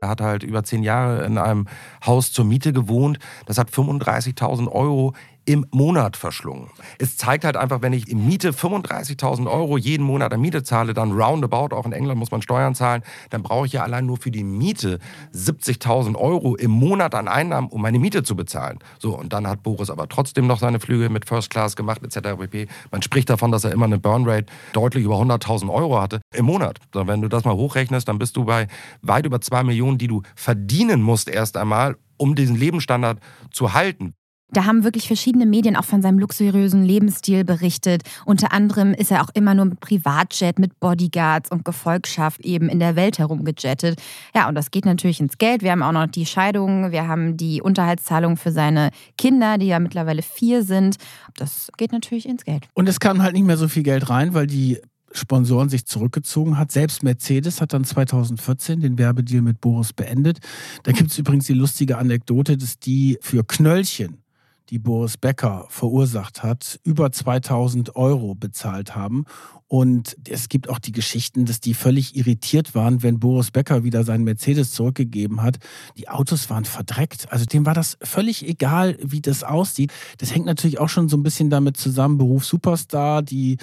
Er hat halt über zehn Jahre in einem Haus zur Miete gewohnt. Das hat 35.000 Euro im Monat verschlungen. Es zeigt halt einfach, wenn ich im Miete 35.000 Euro jeden Monat an Miete zahle, dann roundabout, auch in England muss man Steuern zahlen, dann brauche ich ja allein nur für die Miete 70.000 Euro im Monat an Einnahmen, um meine Miete zu bezahlen. So, und dann hat Boris aber trotzdem noch seine Flüge mit First Class gemacht, etc. pp. Man spricht davon, dass er immer eine Burnrate deutlich über 100.000 Euro hatte im Monat. So, wenn du das mal hochrechnest, dann bist du bei weit über 2 Millionen, die du verdienen musst erst einmal, um diesen Lebensstandard zu halten. Da haben wirklich verschiedene Medien auch von seinem luxuriösen Lebensstil berichtet. Unter anderem ist er auch immer nur mit Privatjet, mit Bodyguards und Gefolgschaft eben in der Welt herumgejettet. Ja, und das geht natürlich ins Geld. Wir haben auch noch die Scheidung, wir haben die Unterhaltszahlung für seine Kinder, die ja mittlerweile vier sind. Das geht natürlich ins Geld. Und es kam halt nicht mehr so viel Geld rein, weil die Sponsoren sich zurückgezogen hat. Selbst Mercedes hat dann 2014 den Werbedeal mit Boris beendet. Da gibt es übrigens die lustige Anekdote, dass die für Knöllchen die Boris Becker verursacht hat, über 2000 Euro bezahlt haben. Und es gibt auch die Geschichten, dass die völlig irritiert waren, wenn Boris Becker wieder seinen Mercedes zurückgegeben hat. Die Autos waren verdreckt. Also dem war das völlig egal, wie das aussieht. Das hängt natürlich auch schon so ein bisschen damit zusammen. Beruf Superstar, die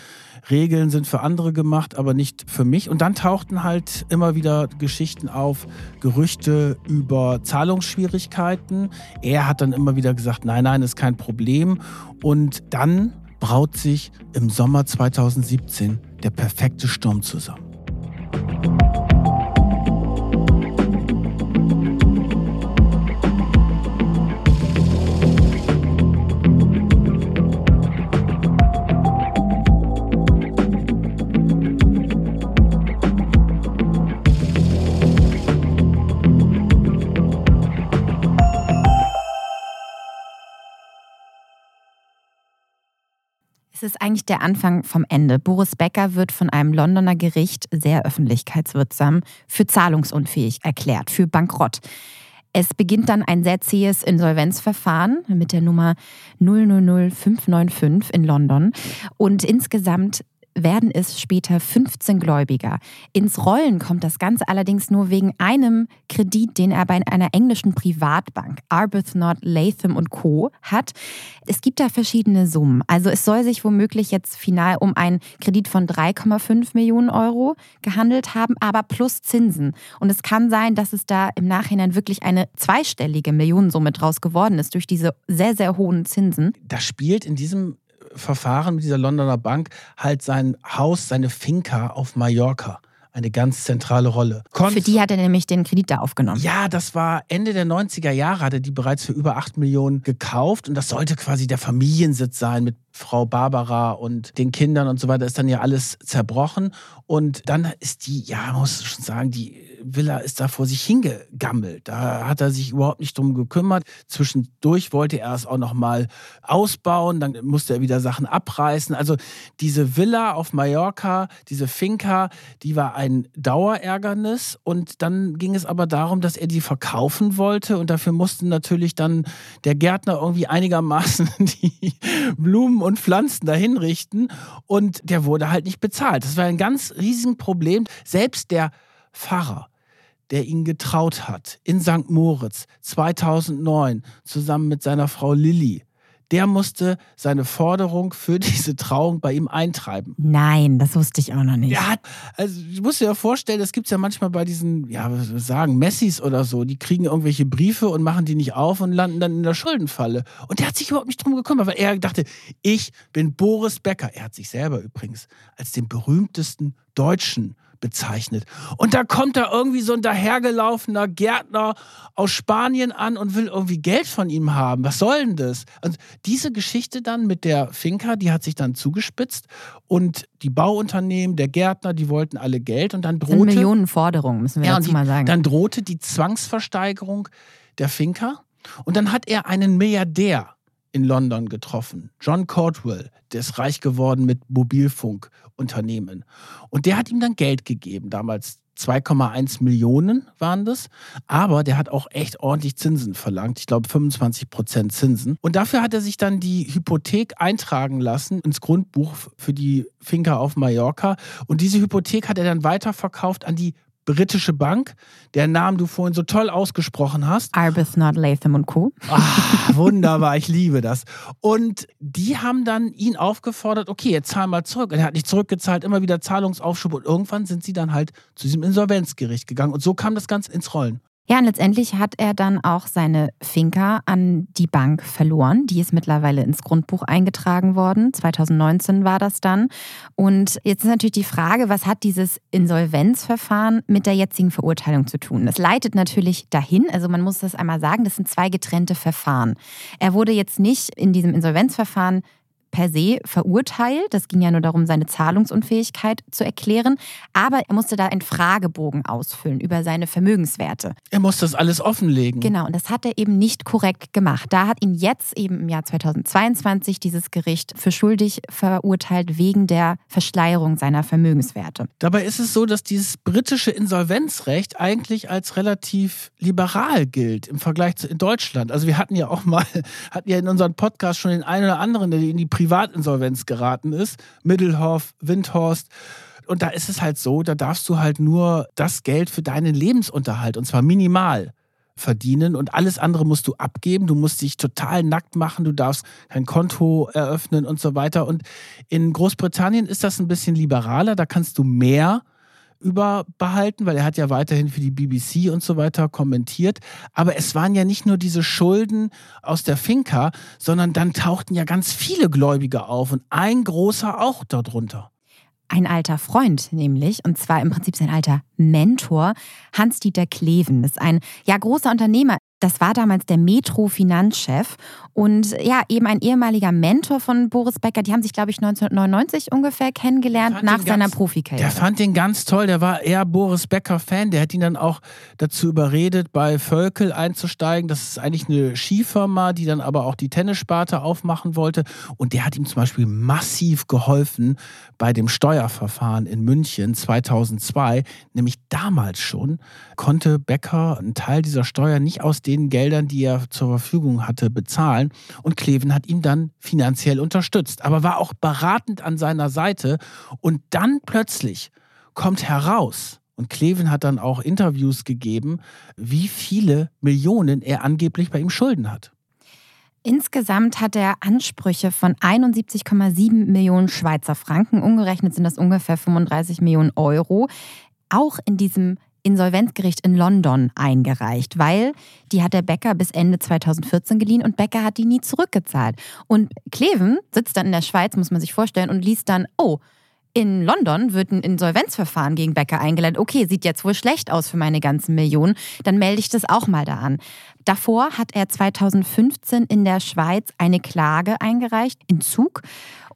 Regeln sind für andere gemacht, aber nicht für mich. Und dann tauchten halt immer wieder Geschichten auf, Gerüchte über Zahlungsschwierigkeiten. Er hat dann immer wieder gesagt, nein, nein, ist kein Problem. Und dann braut sich im Sommer 2017 der perfekte Sturm zusammen. Ist eigentlich der Anfang vom Ende. Boris Becker wird von einem Londoner Gericht sehr öffentlichkeitswirksam für zahlungsunfähig erklärt, für Bankrott. Es beginnt dann ein sehr zähes Insolvenzverfahren mit der Nummer 000595 in London. Und insgesamt werden es später 15 Gläubiger. Ins Rollen kommt das Ganze allerdings nur wegen einem Kredit, den er bei einer englischen Privatbank, Arbuthnot, Latham Co. hat. Es gibt da verschiedene Summen. Also es soll sich womöglich jetzt final um einen Kredit von 3,5 Millionen Euro gehandelt haben, aber plus Zinsen. Und es kann sein, dass es da im Nachhinein wirklich eine zweistellige Millionensumme draus geworden ist durch diese sehr, sehr hohen Zinsen. Das spielt in diesem Verfahren mit dieser Londoner Bank halt sein Haus, seine Finca auf Mallorca eine ganz zentrale Rolle. Konf Für die hat er nämlich den Kredit da aufgenommen. Ja, das war Ende der 90er Jahre, hat er die bereits für über 8 Millionen gekauft. Und das sollte quasi der Familiensitz sein mit Frau Barbara und den Kindern und so weiter. Ist dann ja alles zerbrochen. Und dann ist die, ja, muss schon sagen, die Villa ist da vor sich hingegammelt. Da hat er sich überhaupt nicht drum gekümmert. Zwischendurch wollte er es auch noch mal ausbauen, dann musste er wieder Sachen abreißen. Also diese Villa auf Mallorca, diese Finca, die war ein Dauerärgernis und dann ging es aber darum, dass er die verkaufen wollte und dafür mussten natürlich dann der Gärtner irgendwie einigermaßen die Blumen und Pflanzen dahin richten und der wurde halt nicht bezahlt. Das war ein ganz riesiges Problem. Selbst der Pfarrer, der ihn getraut hat in St. Moritz 2009 zusammen mit seiner Frau Lilly. Der musste seine Forderung für diese Trauung bei ihm eintreiben. Nein, das wusste ich auch noch nicht. Ja, also ich muss dir ja vorstellen, das gibt es ja manchmal bei diesen, ja, was soll ich sagen, Messis oder so, die kriegen irgendwelche Briefe und machen die nicht auf und landen dann in der Schuldenfalle. Und der hat sich überhaupt nicht drum gekümmert, weil er dachte, ich bin Boris Becker. Er hat sich selber übrigens als den berühmtesten Deutschen bezeichnet. Und da kommt da irgendwie so ein dahergelaufener Gärtner aus Spanien an und will irgendwie Geld von ihm haben. Was soll denn das? Und diese Geschichte dann mit der Finca, die hat sich dann zugespitzt und die Bauunternehmen, der Gärtner, die wollten alle Geld und dann drohte. Millionenforderungen, müssen wir ja, dazu die, mal sagen. Dann drohte die Zwangsversteigerung der Finca und dann hat er einen Milliardär in London getroffen. John Cordwell, der ist reich geworden mit Mobilfunkunternehmen. Und der hat ihm dann Geld gegeben, damals 2,1 Millionen waren das. Aber der hat auch echt ordentlich Zinsen verlangt. Ich glaube 25 Prozent Zinsen. Und dafür hat er sich dann die Hypothek eintragen lassen ins Grundbuch für die Finca auf Mallorca. Und diese Hypothek hat er dann weiterverkauft an die britische Bank, deren Namen du vorhin so toll ausgesprochen hast. Arbuthnot, Latham und Co. Ach, wunderbar, ich liebe das. Und die haben dann ihn aufgefordert, okay, jetzt zahl mal zurück. Und er hat nicht zurückgezahlt, immer wieder Zahlungsaufschub und irgendwann sind sie dann halt zu diesem Insolvenzgericht gegangen und so kam das Ganze ins Rollen. Ja, und letztendlich hat er dann auch seine Finca an die Bank verloren. Die ist mittlerweile ins Grundbuch eingetragen worden. 2019 war das dann. Und jetzt ist natürlich die Frage, was hat dieses Insolvenzverfahren mit der jetzigen Verurteilung zu tun? Das leitet natürlich dahin, also man muss das einmal sagen, das sind zwei getrennte Verfahren. Er wurde jetzt nicht in diesem Insolvenzverfahren per se verurteilt. Das ging ja nur darum, seine Zahlungsunfähigkeit zu erklären. Aber er musste da einen Fragebogen ausfüllen über seine Vermögenswerte. Er musste das alles offenlegen. Genau, und das hat er eben nicht korrekt gemacht. Da hat ihn jetzt eben im Jahr 2022 dieses Gericht für schuldig verurteilt wegen der Verschleierung seiner Vermögenswerte. Dabei ist es so, dass dieses britische Insolvenzrecht eigentlich als relativ liberal gilt im Vergleich zu in Deutschland. Also wir hatten ja auch mal, hatten ja in unserem Podcast schon den einen oder anderen, der in die Pri Privatinsolvenz geraten ist, Middelhoff, Windhorst. Und da ist es halt so, da darfst du halt nur das Geld für deinen Lebensunterhalt, und zwar minimal, verdienen und alles andere musst du abgeben. Du musst dich total nackt machen, du darfst kein Konto eröffnen und so weiter. Und in Großbritannien ist das ein bisschen liberaler, da kannst du mehr überbehalten, weil er hat ja weiterhin für die BBC und so weiter kommentiert. Aber es waren ja nicht nur diese Schulden aus der Finca, sondern dann tauchten ja ganz viele Gläubige auf und ein großer auch darunter. Ein alter Freund nämlich, und zwar im Prinzip sein alter Mentor, Hans-Dieter Kleven. Das ist ein ja, großer Unternehmer das war damals der Metro-Finanzchef und ja, eben ein ehemaliger Mentor von Boris Becker. Die haben sich, glaube ich, 1999 ungefähr kennengelernt nach seiner Profikarriere. Der fand den ganz toll. Der war eher Boris Becker-Fan. Der hat ihn dann auch dazu überredet, bei Völkel einzusteigen. Das ist eigentlich eine Skifirma, die dann aber auch die Tennissparte aufmachen wollte. Und der hat ihm zum Beispiel massiv geholfen bei dem Steuerverfahren in München 2002. Nämlich damals schon konnte Becker einen Teil dieser Steuer nicht aus den Geldern, die er zur Verfügung hatte, bezahlen. Und Kleven hat ihn dann finanziell unterstützt, aber war auch beratend an seiner Seite. Und dann plötzlich kommt heraus, und Kleven hat dann auch Interviews gegeben, wie viele Millionen er angeblich bei ihm Schulden hat. Insgesamt hat er Ansprüche von 71,7 Millionen Schweizer Franken. Umgerechnet sind das ungefähr 35 Millionen Euro. Auch in diesem Insolvenzgericht in London eingereicht, weil die hat der Bäcker bis Ende 2014 geliehen und Bäcker hat die nie zurückgezahlt. Und Kleven sitzt dann in der Schweiz, muss man sich vorstellen, und liest dann, oh, In London wird ein Insolvenzverfahren gegen Becker eingeleitet. Okay, sieht jetzt wohl schlecht aus für meine ganzen Millionen. Dann melde ich das auch mal da an. Davor hat er 2015 in der Schweiz eine Klage eingereicht in Zug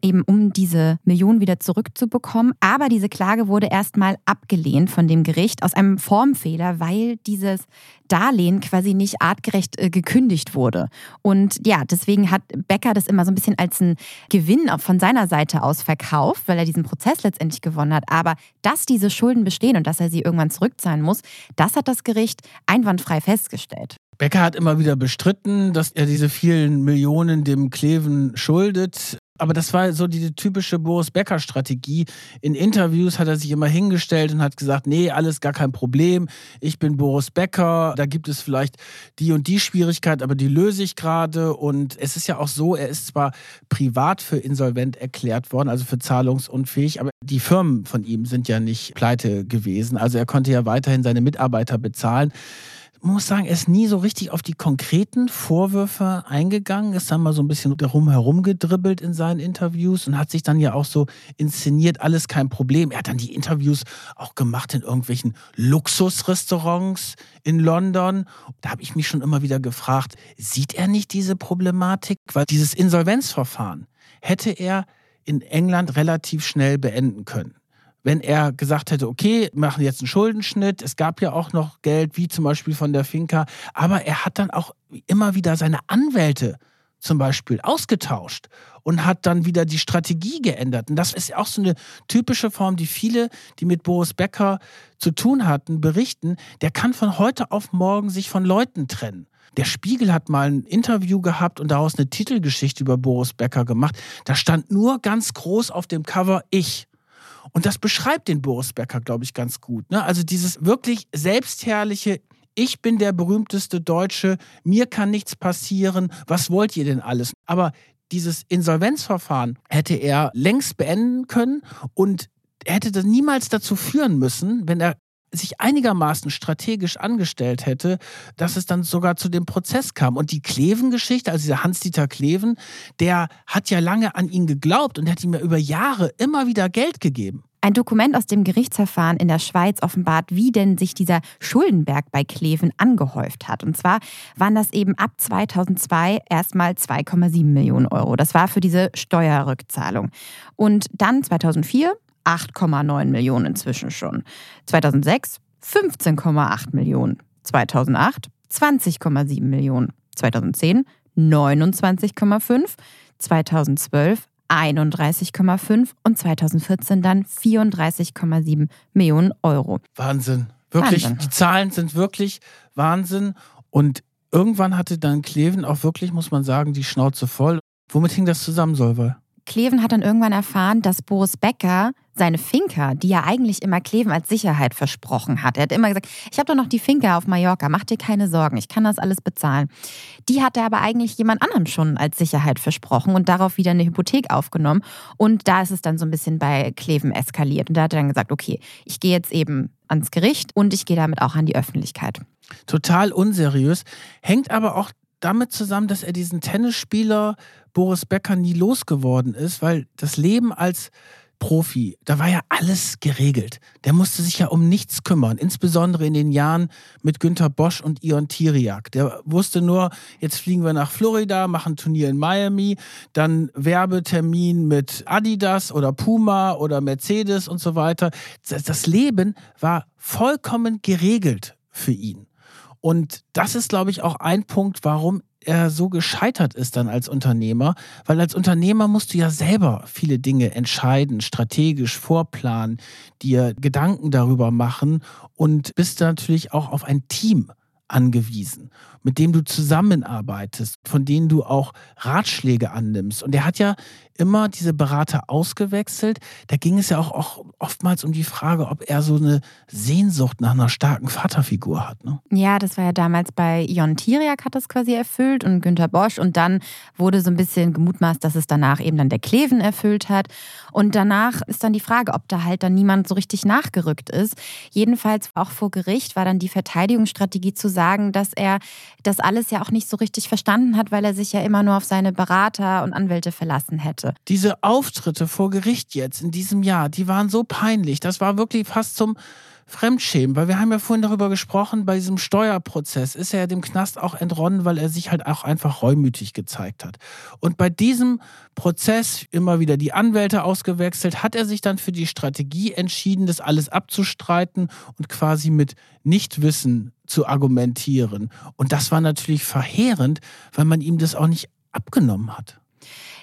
eben um diese Millionen wieder zurückzubekommen. Aber diese Klage wurde erstmal abgelehnt von dem Gericht aus einem Formfehler, weil dieses Darlehen quasi nicht artgerecht äh, gekündigt wurde. Und ja, deswegen hat Becker das immer so ein bisschen als einen Gewinn von seiner Seite aus verkauft, weil er diesen Prozess letztendlich gewonnen hat. Aber dass diese Schulden bestehen und dass er sie irgendwann zurückzahlen muss, das hat das Gericht einwandfrei festgestellt. Becker hat immer wieder bestritten, dass er diese vielen Millionen dem Kleven schuldet aber das war so die typische Boris Becker-Strategie. In Interviews hat er sich immer hingestellt und hat gesagt, nee, alles gar kein Problem. Ich bin Boris Becker. Da gibt es vielleicht die und die Schwierigkeit, aber die löse ich gerade. Und es ist ja auch so, er ist zwar privat für insolvent erklärt worden, also für zahlungsunfähig, aber die Firmen von ihm sind ja nicht pleite gewesen. Also er konnte ja weiterhin seine Mitarbeiter bezahlen muss sagen, er ist nie so richtig auf die konkreten Vorwürfe eingegangen, ist dann mal so ein bisschen darum herumgedribbelt in seinen Interviews und hat sich dann ja auch so inszeniert, alles kein Problem. Er hat dann die Interviews auch gemacht in irgendwelchen Luxusrestaurants in London. Da habe ich mich schon immer wieder gefragt, sieht er nicht diese Problematik? Weil dieses Insolvenzverfahren hätte er in England relativ schnell beenden können wenn er gesagt hätte, okay, machen jetzt einen Schuldenschnitt, es gab ja auch noch Geld, wie zum Beispiel von der Finca, aber er hat dann auch immer wieder seine Anwälte zum Beispiel ausgetauscht und hat dann wieder die Strategie geändert. Und das ist auch so eine typische Form, die viele, die mit Boris Becker zu tun hatten, berichten. Der kann von heute auf morgen sich von Leuten trennen. Der Spiegel hat mal ein Interview gehabt und daraus eine Titelgeschichte über Boris Becker gemacht. Da stand nur ganz groß auf dem Cover ich. Und das beschreibt den Boris Becker, glaube ich, ganz gut. Ne? Also dieses wirklich selbstherrliche, ich bin der berühmteste Deutsche, mir kann nichts passieren, was wollt ihr denn alles? Aber dieses Insolvenzverfahren hätte er längst beenden können und er hätte das niemals dazu führen müssen, wenn er sich einigermaßen strategisch angestellt hätte, dass es dann sogar zu dem Prozess kam. Und die Kleven-Geschichte, also dieser Hans-Dieter Kleven, der hat ja lange an ihn geglaubt und hat ihm ja über Jahre immer wieder Geld gegeben. Ein Dokument aus dem Gerichtsverfahren in der Schweiz offenbart, wie denn sich dieser Schuldenberg bei Kleven angehäuft hat. Und zwar waren das eben ab 2002 erstmal 2,7 Millionen Euro. Das war für diese Steuerrückzahlung. Und dann 2004 8,9 Millionen inzwischen schon. 2006 15,8 Millionen. 2008 20,7 Millionen. 2010 29,5. 2012 31,5 und 2014 dann 34,7 Millionen Euro. Wahnsinn. Wirklich, Wahnsinn. die Zahlen sind wirklich Wahnsinn. Und irgendwann hatte dann Kleven auch wirklich, muss man sagen, die Schnauze voll. Womit hing das zusammen, Solveig? Kleven hat dann irgendwann erfahren, dass Boris Becker seine Finca, die ja eigentlich immer Kleven als Sicherheit versprochen hat. Er hat immer gesagt, ich habe doch noch die Finca auf Mallorca, mach dir keine Sorgen, ich kann das alles bezahlen. Die hat er aber eigentlich jemand anderem schon als Sicherheit versprochen und darauf wieder eine Hypothek aufgenommen. Und da ist es dann so ein bisschen bei Kleven eskaliert. Und da hat er dann gesagt, okay, ich gehe jetzt eben ans Gericht und ich gehe damit auch an die Öffentlichkeit. Total unseriös. Hängt aber auch damit zusammen, dass er diesen Tennisspieler Boris Becker nie losgeworden ist, weil das Leben als Profi, da war ja alles geregelt. Der musste sich ja um nichts kümmern, insbesondere in den Jahren mit Günter Bosch und Ion Tiriak. Der wusste nur, jetzt fliegen wir nach Florida, machen Turnier in Miami, dann Werbetermin mit Adidas oder Puma oder Mercedes und so weiter. Das Leben war vollkommen geregelt für ihn. Und das ist, glaube ich, auch ein Punkt, warum er so gescheitert ist dann als Unternehmer, weil als Unternehmer musst du ja selber viele Dinge entscheiden, strategisch vorplanen, dir Gedanken darüber machen und bist natürlich auch auf ein Team angewiesen, mit dem du zusammenarbeitest, von denen du auch Ratschläge annimmst. Und er hat ja immer diese Berater ausgewechselt. Da ging es ja auch, auch oftmals um die Frage, ob er so eine Sehnsucht nach einer starken Vaterfigur hat. Ne? Ja, das war ja damals bei Jon Tiriak hat das quasi erfüllt und Günter Bosch. Und dann wurde so ein bisschen gemutmaßt, dass es danach eben dann der Kleven erfüllt hat. Und danach ist dann die Frage, ob da halt dann niemand so richtig nachgerückt ist. Jedenfalls auch vor Gericht war dann die Verteidigungsstrategie zu sagen, sagen, dass er das alles ja auch nicht so richtig verstanden hat, weil er sich ja immer nur auf seine Berater und Anwälte verlassen hätte. Diese Auftritte vor Gericht jetzt in diesem Jahr, die waren so peinlich. Das war wirklich fast zum Fremdschämen, weil wir haben ja vorhin darüber gesprochen, bei diesem Steuerprozess ist er ja dem Knast auch entronnen, weil er sich halt auch einfach reumütig gezeigt hat. Und bei diesem Prozess immer wieder die Anwälte ausgewechselt, hat er sich dann für die Strategie entschieden, das alles abzustreiten und quasi mit Nichtwissen zu argumentieren. Und das war natürlich verheerend, weil man ihm das auch nicht abgenommen hat.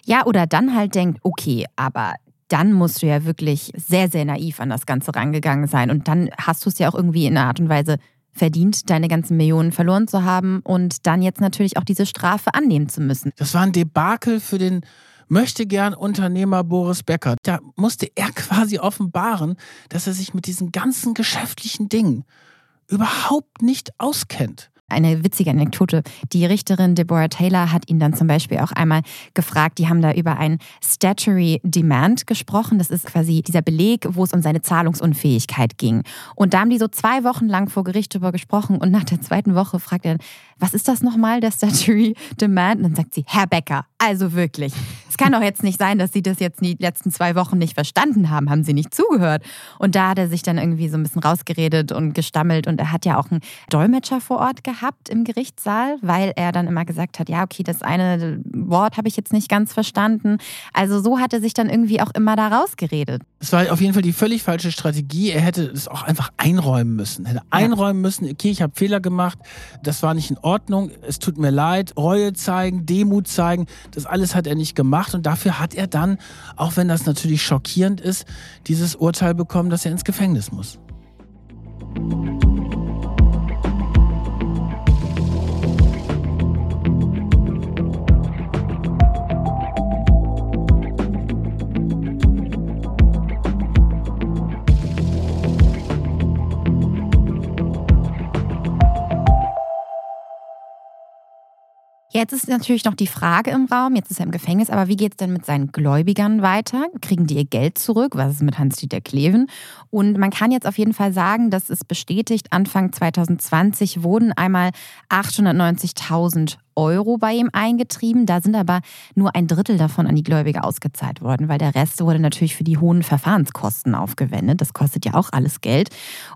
Ja, oder dann halt denkt, okay, aber dann musst du ja wirklich sehr, sehr naiv an das Ganze rangegangen sein. Und dann hast du es ja auch irgendwie in einer Art und Weise verdient, deine ganzen Millionen verloren zu haben und dann jetzt natürlich auch diese Strafe annehmen zu müssen. Das war ein Debakel für den möchte gern Unternehmer Boris Becker. Da musste er quasi offenbaren, dass er sich mit diesen ganzen geschäftlichen Dingen überhaupt nicht auskennt. Eine witzige Anekdote. Die Richterin Deborah Taylor hat ihn dann zum Beispiel auch einmal gefragt, die haben da über ein Statutory Demand gesprochen. Das ist quasi dieser Beleg, wo es um seine Zahlungsunfähigkeit ging. Und da haben die so zwei Wochen lang vor Gericht darüber gesprochen und nach der zweiten Woche fragt er, was ist das nochmal, der Statutory Demand? Und dann sagt sie, Herr Becker, also wirklich. Es kann doch jetzt nicht sein, dass Sie das jetzt die letzten zwei Wochen nicht verstanden haben. Haben Sie nicht zugehört? Und da hat er sich dann irgendwie so ein bisschen rausgeredet und gestammelt. Und er hat ja auch einen Dolmetscher vor Ort gehabt im Gerichtssaal, weil er dann immer gesagt hat, ja, okay, das eine Wort habe ich jetzt nicht ganz verstanden. Also so hat er sich dann irgendwie auch immer da rausgeredet. Es war auf jeden Fall die völlig falsche Strategie. Er hätte es auch einfach einräumen müssen. Er hätte einräumen müssen, okay, ich habe Fehler gemacht, das war nicht in Ordnung, es tut mir leid, Reue zeigen, Demut zeigen. Das alles hat er nicht gemacht gemacht und dafür hat er dann, auch wenn das natürlich schockierend ist, dieses Urteil bekommen, dass er ins Gefängnis muss. Jetzt ist natürlich noch die Frage im Raum, jetzt ist er im Gefängnis, aber wie geht es denn mit seinen Gläubigern weiter? Kriegen die ihr Geld zurück? Was ist mit Hans-Dieter Kleven? Und man kann jetzt auf jeden Fall sagen, dass es bestätigt, Anfang 2020 wurden einmal 890.000 Euro bei ihm eingetrieben. Da sind aber nur ein Drittel davon an die Gläubiger ausgezahlt worden, weil der Rest wurde natürlich für die hohen Verfahrenskosten aufgewendet. Das kostet ja auch alles Geld.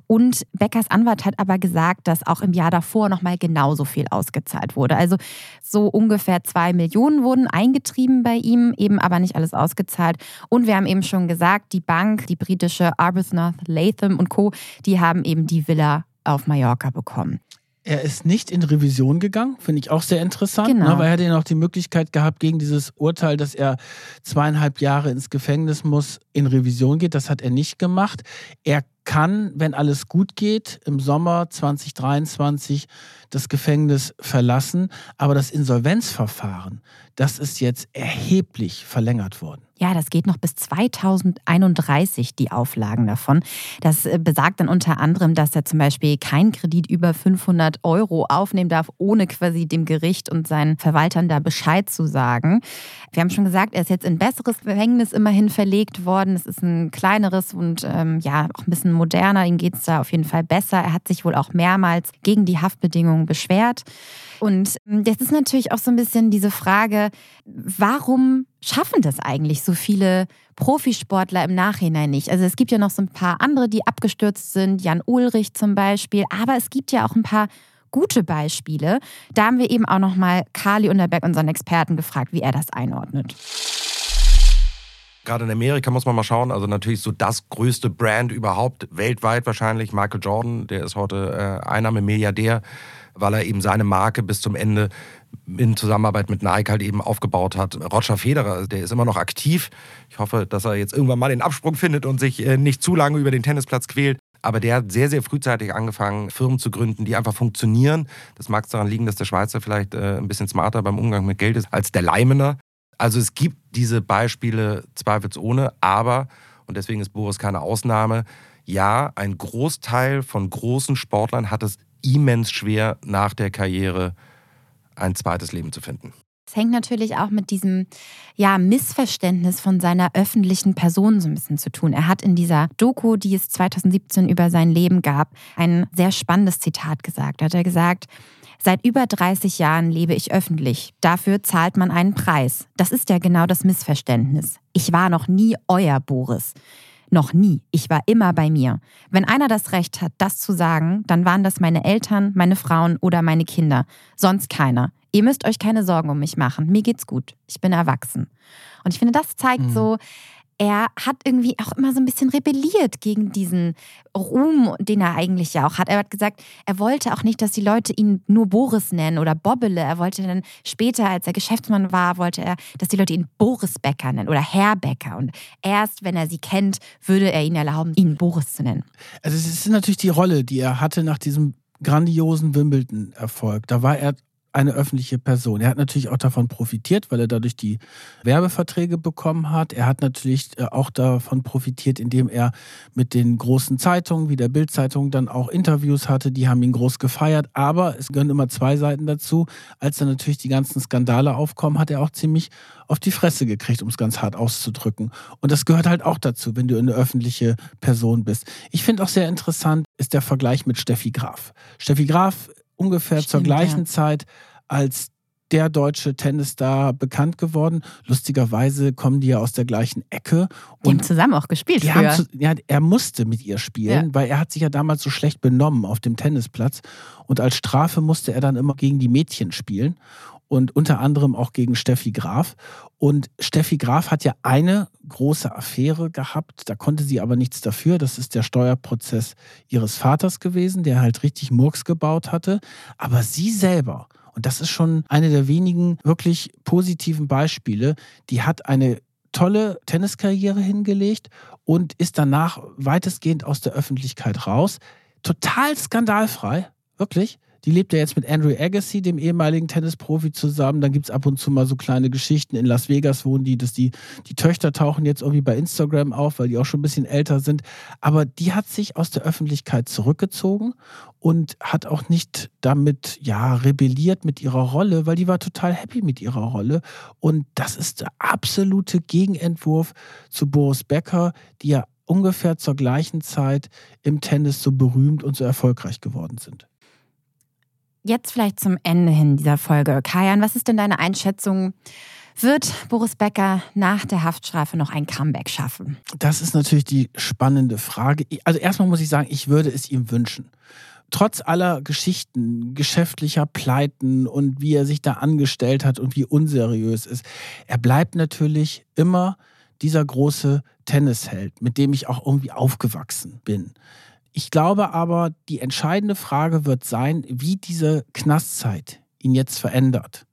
Und Beckers Anwalt hat aber gesagt, dass auch im Jahr davor nochmal genauso viel ausgezahlt wurde. Also so ungefähr zwei Millionen wurden eingetrieben bei ihm, eben aber nicht alles ausgezahlt. Und wir haben eben schon gesagt, die Bank, die britische Arbuthnot, Latham und Co., die haben eben die Villa auf Mallorca bekommen. Er ist nicht in Revision gegangen, finde ich auch sehr interessant, genau. ne, weil er hätte ja noch die Möglichkeit gehabt, gegen dieses Urteil, dass er zweieinhalb Jahre ins Gefängnis muss, in Revision geht. Das hat er nicht gemacht. Er kann, wenn alles gut geht, im Sommer 2023 das Gefängnis verlassen. Aber das Insolvenzverfahren, das ist jetzt erheblich verlängert worden. Ja, das geht noch bis 2031, die Auflagen davon. Das äh, besagt dann unter anderem, dass er zum Beispiel keinen Kredit über 500 Euro aufnehmen darf, ohne quasi dem Gericht und seinen Verwaltern da Bescheid zu sagen. Wir haben schon gesagt, er ist jetzt in besseres Gefängnis immerhin verlegt worden. Es ist ein kleineres und ähm, ja, auch ein bisschen moderner. Ihm geht es da auf jeden Fall besser. Er hat sich wohl auch mehrmals gegen die Haftbedingungen beschwert. Und ähm, jetzt ist natürlich auch so ein bisschen diese Frage, warum schaffen das eigentlich so viele Profisportler im Nachhinein nicht? Also es gibt ja noch so ein paar andere, die abgestürzt sind, Jan Ulrich zum Beispiel, aber es gibt ja auch ein paar gute Beispiele. Da haben wir eben auch nochmal Kali Unterberg, unseren Experten, gefragt, wie er das einordnet. Gerade in Amerika muss man mal schauen, also natürlich so das größte Brand überhaupt, weltweit wahrscheinlich, Michael Jordan, der ist heute äh, Einnahme-Milliardär weil er eben seine Marke bis zum Ende in Zusammenarbeit mit Nike halt eben aufgebaut hat. Roger Federer, der ist immer noch aktiv. Ich hoffe, dass er jetzt irgendwann mal den Absprung findet und sich äh, nicht zu lange über den Tennisplatz quält. Aber der hat sehr, sehr frühzeitig angefangen, Firmen zu gründen, die einfach funktionieren. Das mag daran liegen, dass der Schweizer vielleicht äh, ein bisschen smarter beim Umgang mit Geld ist als der Leimener. Also es gibt diese Beispiele zweifelsohne, aber, und deswegen ist Boris keine Ausnahme, ja, ein Großteil von großen Sportlern hat es immens schwer, nach der Karriere ein zweites Leben zu finden. Es hängt natürlich auch mit diesem ja, Missverständnis von seiner öffentlichen Person so ein bisschen zu tun. Er hat in dieser Doku, die es 2017 über sein Leben gab, ein sehr spannendes Zitat gesagt. Da hat er gesagt, Seit über 30 Jahren lebe ich öffentlich. Dafür zahlt man einen Preis. Das ist ja genau das Missverständnis. Ich war noch nie euer Boris. Noch nie. Ich war immer bei mir. Wenn einer das Recht hat, das zu sagen, dann waren das meine Eltern, meine Frauen oder meine Kinder. Sonst keiner. Ihr müsst euch keine Sorgen um mich machen. Mir geht's gut. Ich bin erwachsen. Und ich finde, das zeigt mhm. so, er hat irgendwie auch immer so ein bisschen rebelliert gegen diesen Ruhm, den er eigentlich ja auch hat. Er hat gesagt, er wollte auch nicht, dass die Leute ihn nur Boris nennen oder Bobbele. Er wollte dann später, als er Geschäftsmann war, wollte er, dass die Leute ihn Boris Becker nennen oder Herr Becker. Und erst, wenn er sie kennt, würde er ihnen erlauben, ihn Boris zu nennen. Also es ist natürlich die Rolle, die er hatte nach diesem grandiosen Wimbledon-Erfolg. Da war er eine öffentliche Person. Er hat natürlich auch davon profitiert, weil er dadurch die Werbeverträge bekommen hat. Er hat natürlich äh, auch davon profitiert, indem er mit den großen Zeitungen wie der Bildzeitung dann auch Interviews hatte. Die haben ihn groß gefeiert. Aber es gehören immer zwei Seiten dazu. Als dann natürlich die ganzen Skandale aufkommen, hat er auch ziemlich auf die Fresse gekriegt, um es ganz hart auszudrücken. Und das gehört halt auch dazu, wenn du eine öffentliche Person bist. Ich finde auch sehr interessant ist der Vergleich mit Steffi Graf. Steffi Graf ungefähr Stimmt, zur gleichen ja. Zeit als der deutsche Tennisstar bekannt geworden. Lustigerweise kommen die ja aus der gleichen Ecke. Die und haben zusammen auch gespielt früher. Zu, ja, er musste mit ihr spielen, ja. weil er hat sich ja damals so schlecht benommen auf dem Tennisplatz. Und als Strafe musste er dann immer gegen die Mädchen spielen und unter anderem auch gegen Steffi Graf. Und Steffi Graf hat ja eine große Affäre gehabt, da konnte sie aber nichts dafür. Das ist der Steuerprozess ihres Vaters gewesen, der halt richtig Murks gebaut hatte. Aber sie selber, und das ist schon eine der wenigen wirklich positiven Beispiele, die hat eine tolle Tenniskarriere hingelegt und ist danach weitestgehend aus der Öffentlichkeit raus. Total skandalfrei, wirklich. Die lebt ja jetzt mit Andrew Agassi, dem ehemaligen Tennisprofi, zusammen. Dann gibt es ab und zu mal so kleine Geschichten. In Las Vegas wohnen die, dass die, die Töchter tauchen jetzt irgendwie bei Instagram auf, weil die auch schon ein bisschen älter sind. Aber die hat sich aus der Öffentlichkeit zurückgezogen und hat auch nicht damit, ja, rebelliert mit ihrer Rolle, weil die war total happy mit ihrer Rolle. Und das ist der absolute Gegenentwurf zu Boris Becker, die ja ungefähr zur gleichen Zeit im Tennis so berühmt und so erfolgreich geworden sind. Jetzt vielleicht zum Ende hin dieser Folge. Kajan, was ist denn deine Einschätzung? Wird Boris Becker nach der Haftstrafe noch ein Comeback schaffen? Das ist natürlich die spannende Frage. Also erstmal muss ich sagen, ich würde es ihm wünschen. Trotz aller Geschichten, geschäftlicher Pleiten und wie er sich da angestellt hat und wie unseriös ist, er bleibt natürlich immer dieser große Tennisheld, mit dem ich auch irgendwie aufgewachsen bin. Ich glaube aber, die entscheidende Frage wird sein, wie diese Knastzeit ihn jetzt verändert.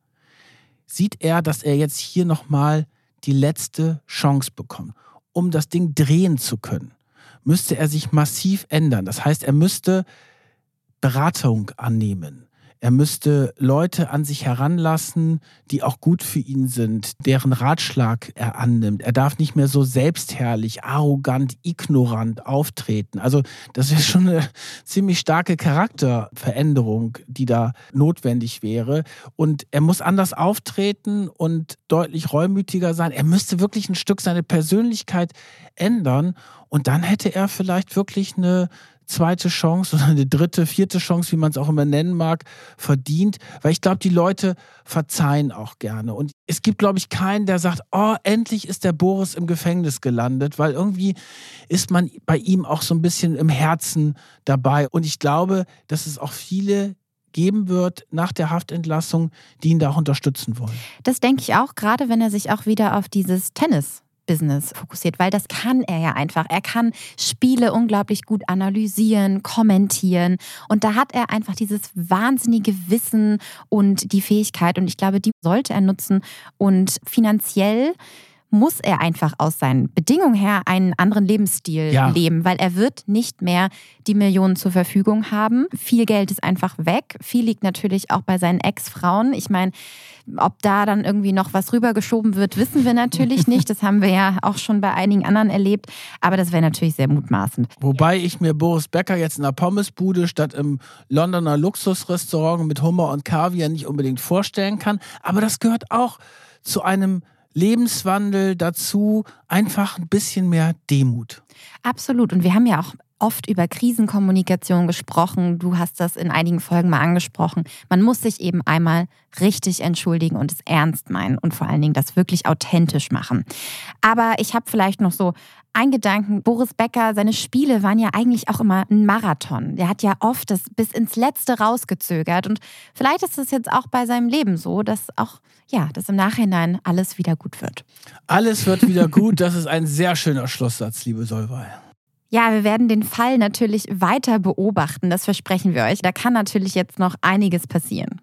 Sieht er, dass er jetzt hier nochmal die letzte Chance bekommt, um das Ding drehen zu können? Müsste er sich massiv ändern. Das heißt, er müsste Beratung annehmen. Er müsste Leute an sich heranlassen, die auch gut für ihn sind, deren Ratschlag er annimmt. Er darf nicht mehr so selbstherrlich, arrogant, ignorant auftreten. Also das wäre schon eine ziemlich starke Charakterveränderung, die da notwendig wäre. Und er muss anders auftreten und deutlich reumütiger sein. Er müsste wirklich ein Stück seine Persönlichkeit ändern. Und dann hätte er vielleicht wirklich eine zweite Chance oder eine dritte, vierte Chance, wie man es auch immer nennen mag, verdient. Weil ich glaube, die Leute verzeihen auch gerne. Und es gibt, glaube ich, keinen, der sagt, oh, endlich ist der Boris im Gefängnis gelandet, weil irgendwie ist man bei ihm auch so ein bisschen im Herzen dabei. Und ich glaube, dass es auch viele geben wird nach der Haftentlassung, die ihn da auch unterstützen wollen. Das denke ich auch, gerade wenn er sich auch wieder auf dieses Tennis Business fokussiert, weil das kann er ja einfach. Er kann Spiele unglaublich gut analysieren, kommentieren und da hat er einfach dieses wahnsinnige Wissen und die Fähigkeit und ich glaube, die sollte er nutzen und finanziell muss er einfach aus seinen Bedingungen her einen anderen Lebensstil Ja. leben, weil er wird nicht mehr die Millionen zur Verfügung haben. Viel Geld ist einfach weg. Viel liegt natürlich auch bei seinen Ex-Frauen. Ich meine, ob da dann irgendwie noch was rübergeschoben wird, wissen wir natürlich nicht. Das haben wir ja auch schon bei einigen anderen erlebt. Aber das wäre natürlich sehr mutmaßend. Wobei ich mir Boris Becker jetzt in der Pommesbude statt im Londoner Luxusrestaurant mit Hummer und Kaviar nicht unbedingt vorstellen kann. Aber das gehört auch zu einem Lebenswandel dazu, einfach ein bisschen mehr Demut. Absolut. Und wir haben ja auch oft über Krisenkommunikation gesprochen. Du hast das in einigen Folgen mal angesprochen. Man muss sich eben einmal richtig entschuldigen und es ernst meinen und vor allen Dingen das wirklich authentisch machen. Aber ich habe vielleicht noch so einen Gedanken. Boris Becker, seine Spiele waren ja eigentlich auch immer ein Marathon. Der hat ja oft das bis ins Letzte rausgezögert. Und vielleicht ist es jetzt auch bei seinem Leben so, dass auch, ja, dass im Nachhinein alles wieder gut wird. Alles wird wieder gut. Das ist ein sehr schöner Schlusssatz, liebe Solvay. Ja, wir werden den Fall natürlich weiter beobachten, das versprechen wir euch. Da kann natürlich jetzt noch einiges passieren.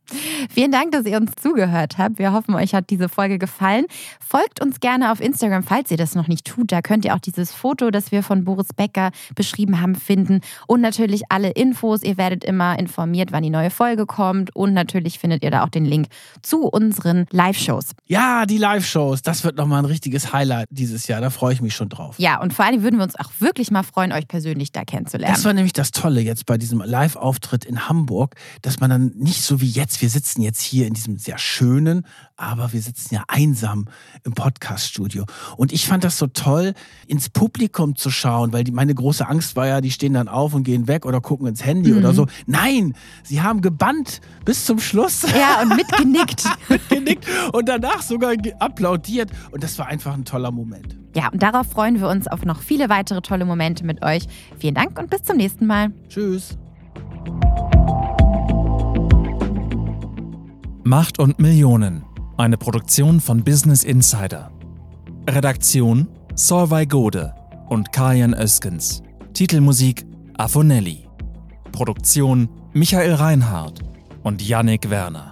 Vielen Dank, dass ihr uns zugehört habt. Wir hoffen, euch hat diese Folge gefallen. Folgt uns gerne auf Instagram, falls ihr das noch nicht tut. Da könnt ihr auch dieses Foto, das wir von Boris Becker beschrieben haben, finden. Und natürlich alle Infos. Ihr werdet immer informiert, wann die neue Folge kommt. Und natürlich findet ihr da auch den Link zu unseren Live-Shows. Ja, die Live-Shows, das wird nochmal ein richtiges Highlight dieses Jahr. Da freue ich mich schon drauf. Ja, und vor allem würden wir uns auch wirklich mal freuen, euch persönlich da kennenzulernen. Das war nämlich das Tolle jetzt bei diesem Live-Auftritt in Hamburg, dass man dann nicht so wie jetzt, wir sitzen jetzt hier in diesem sehr schönen, aber wir sitzen ja einsam im Podcast-Studio. Und ich fand das so toll, ins Publikum zu schauen, weil die, meine große Angst war ja, die stehen dann auf und gehen weg oder gucken ins Handy Mhm. oder so. Nein, sie haben gebannt bis zum Schluss. ja, und mitgenickt. genickt und danach sogar applaudiert. Und das war einfach ein toller Moment. Ja, und darauf freuen wir uns auf noch viele weitere tolle Momente mit euch. Vielen Dank und bis zum nächsten Mal. Tschüss. Macht und Millionen. Eine Produktion von Business Insider. Redaktion Solvay Gode und Kajan Öskens. Titelmusik Afonelli. Produktion Michael Reinhardt und Yannick Werner.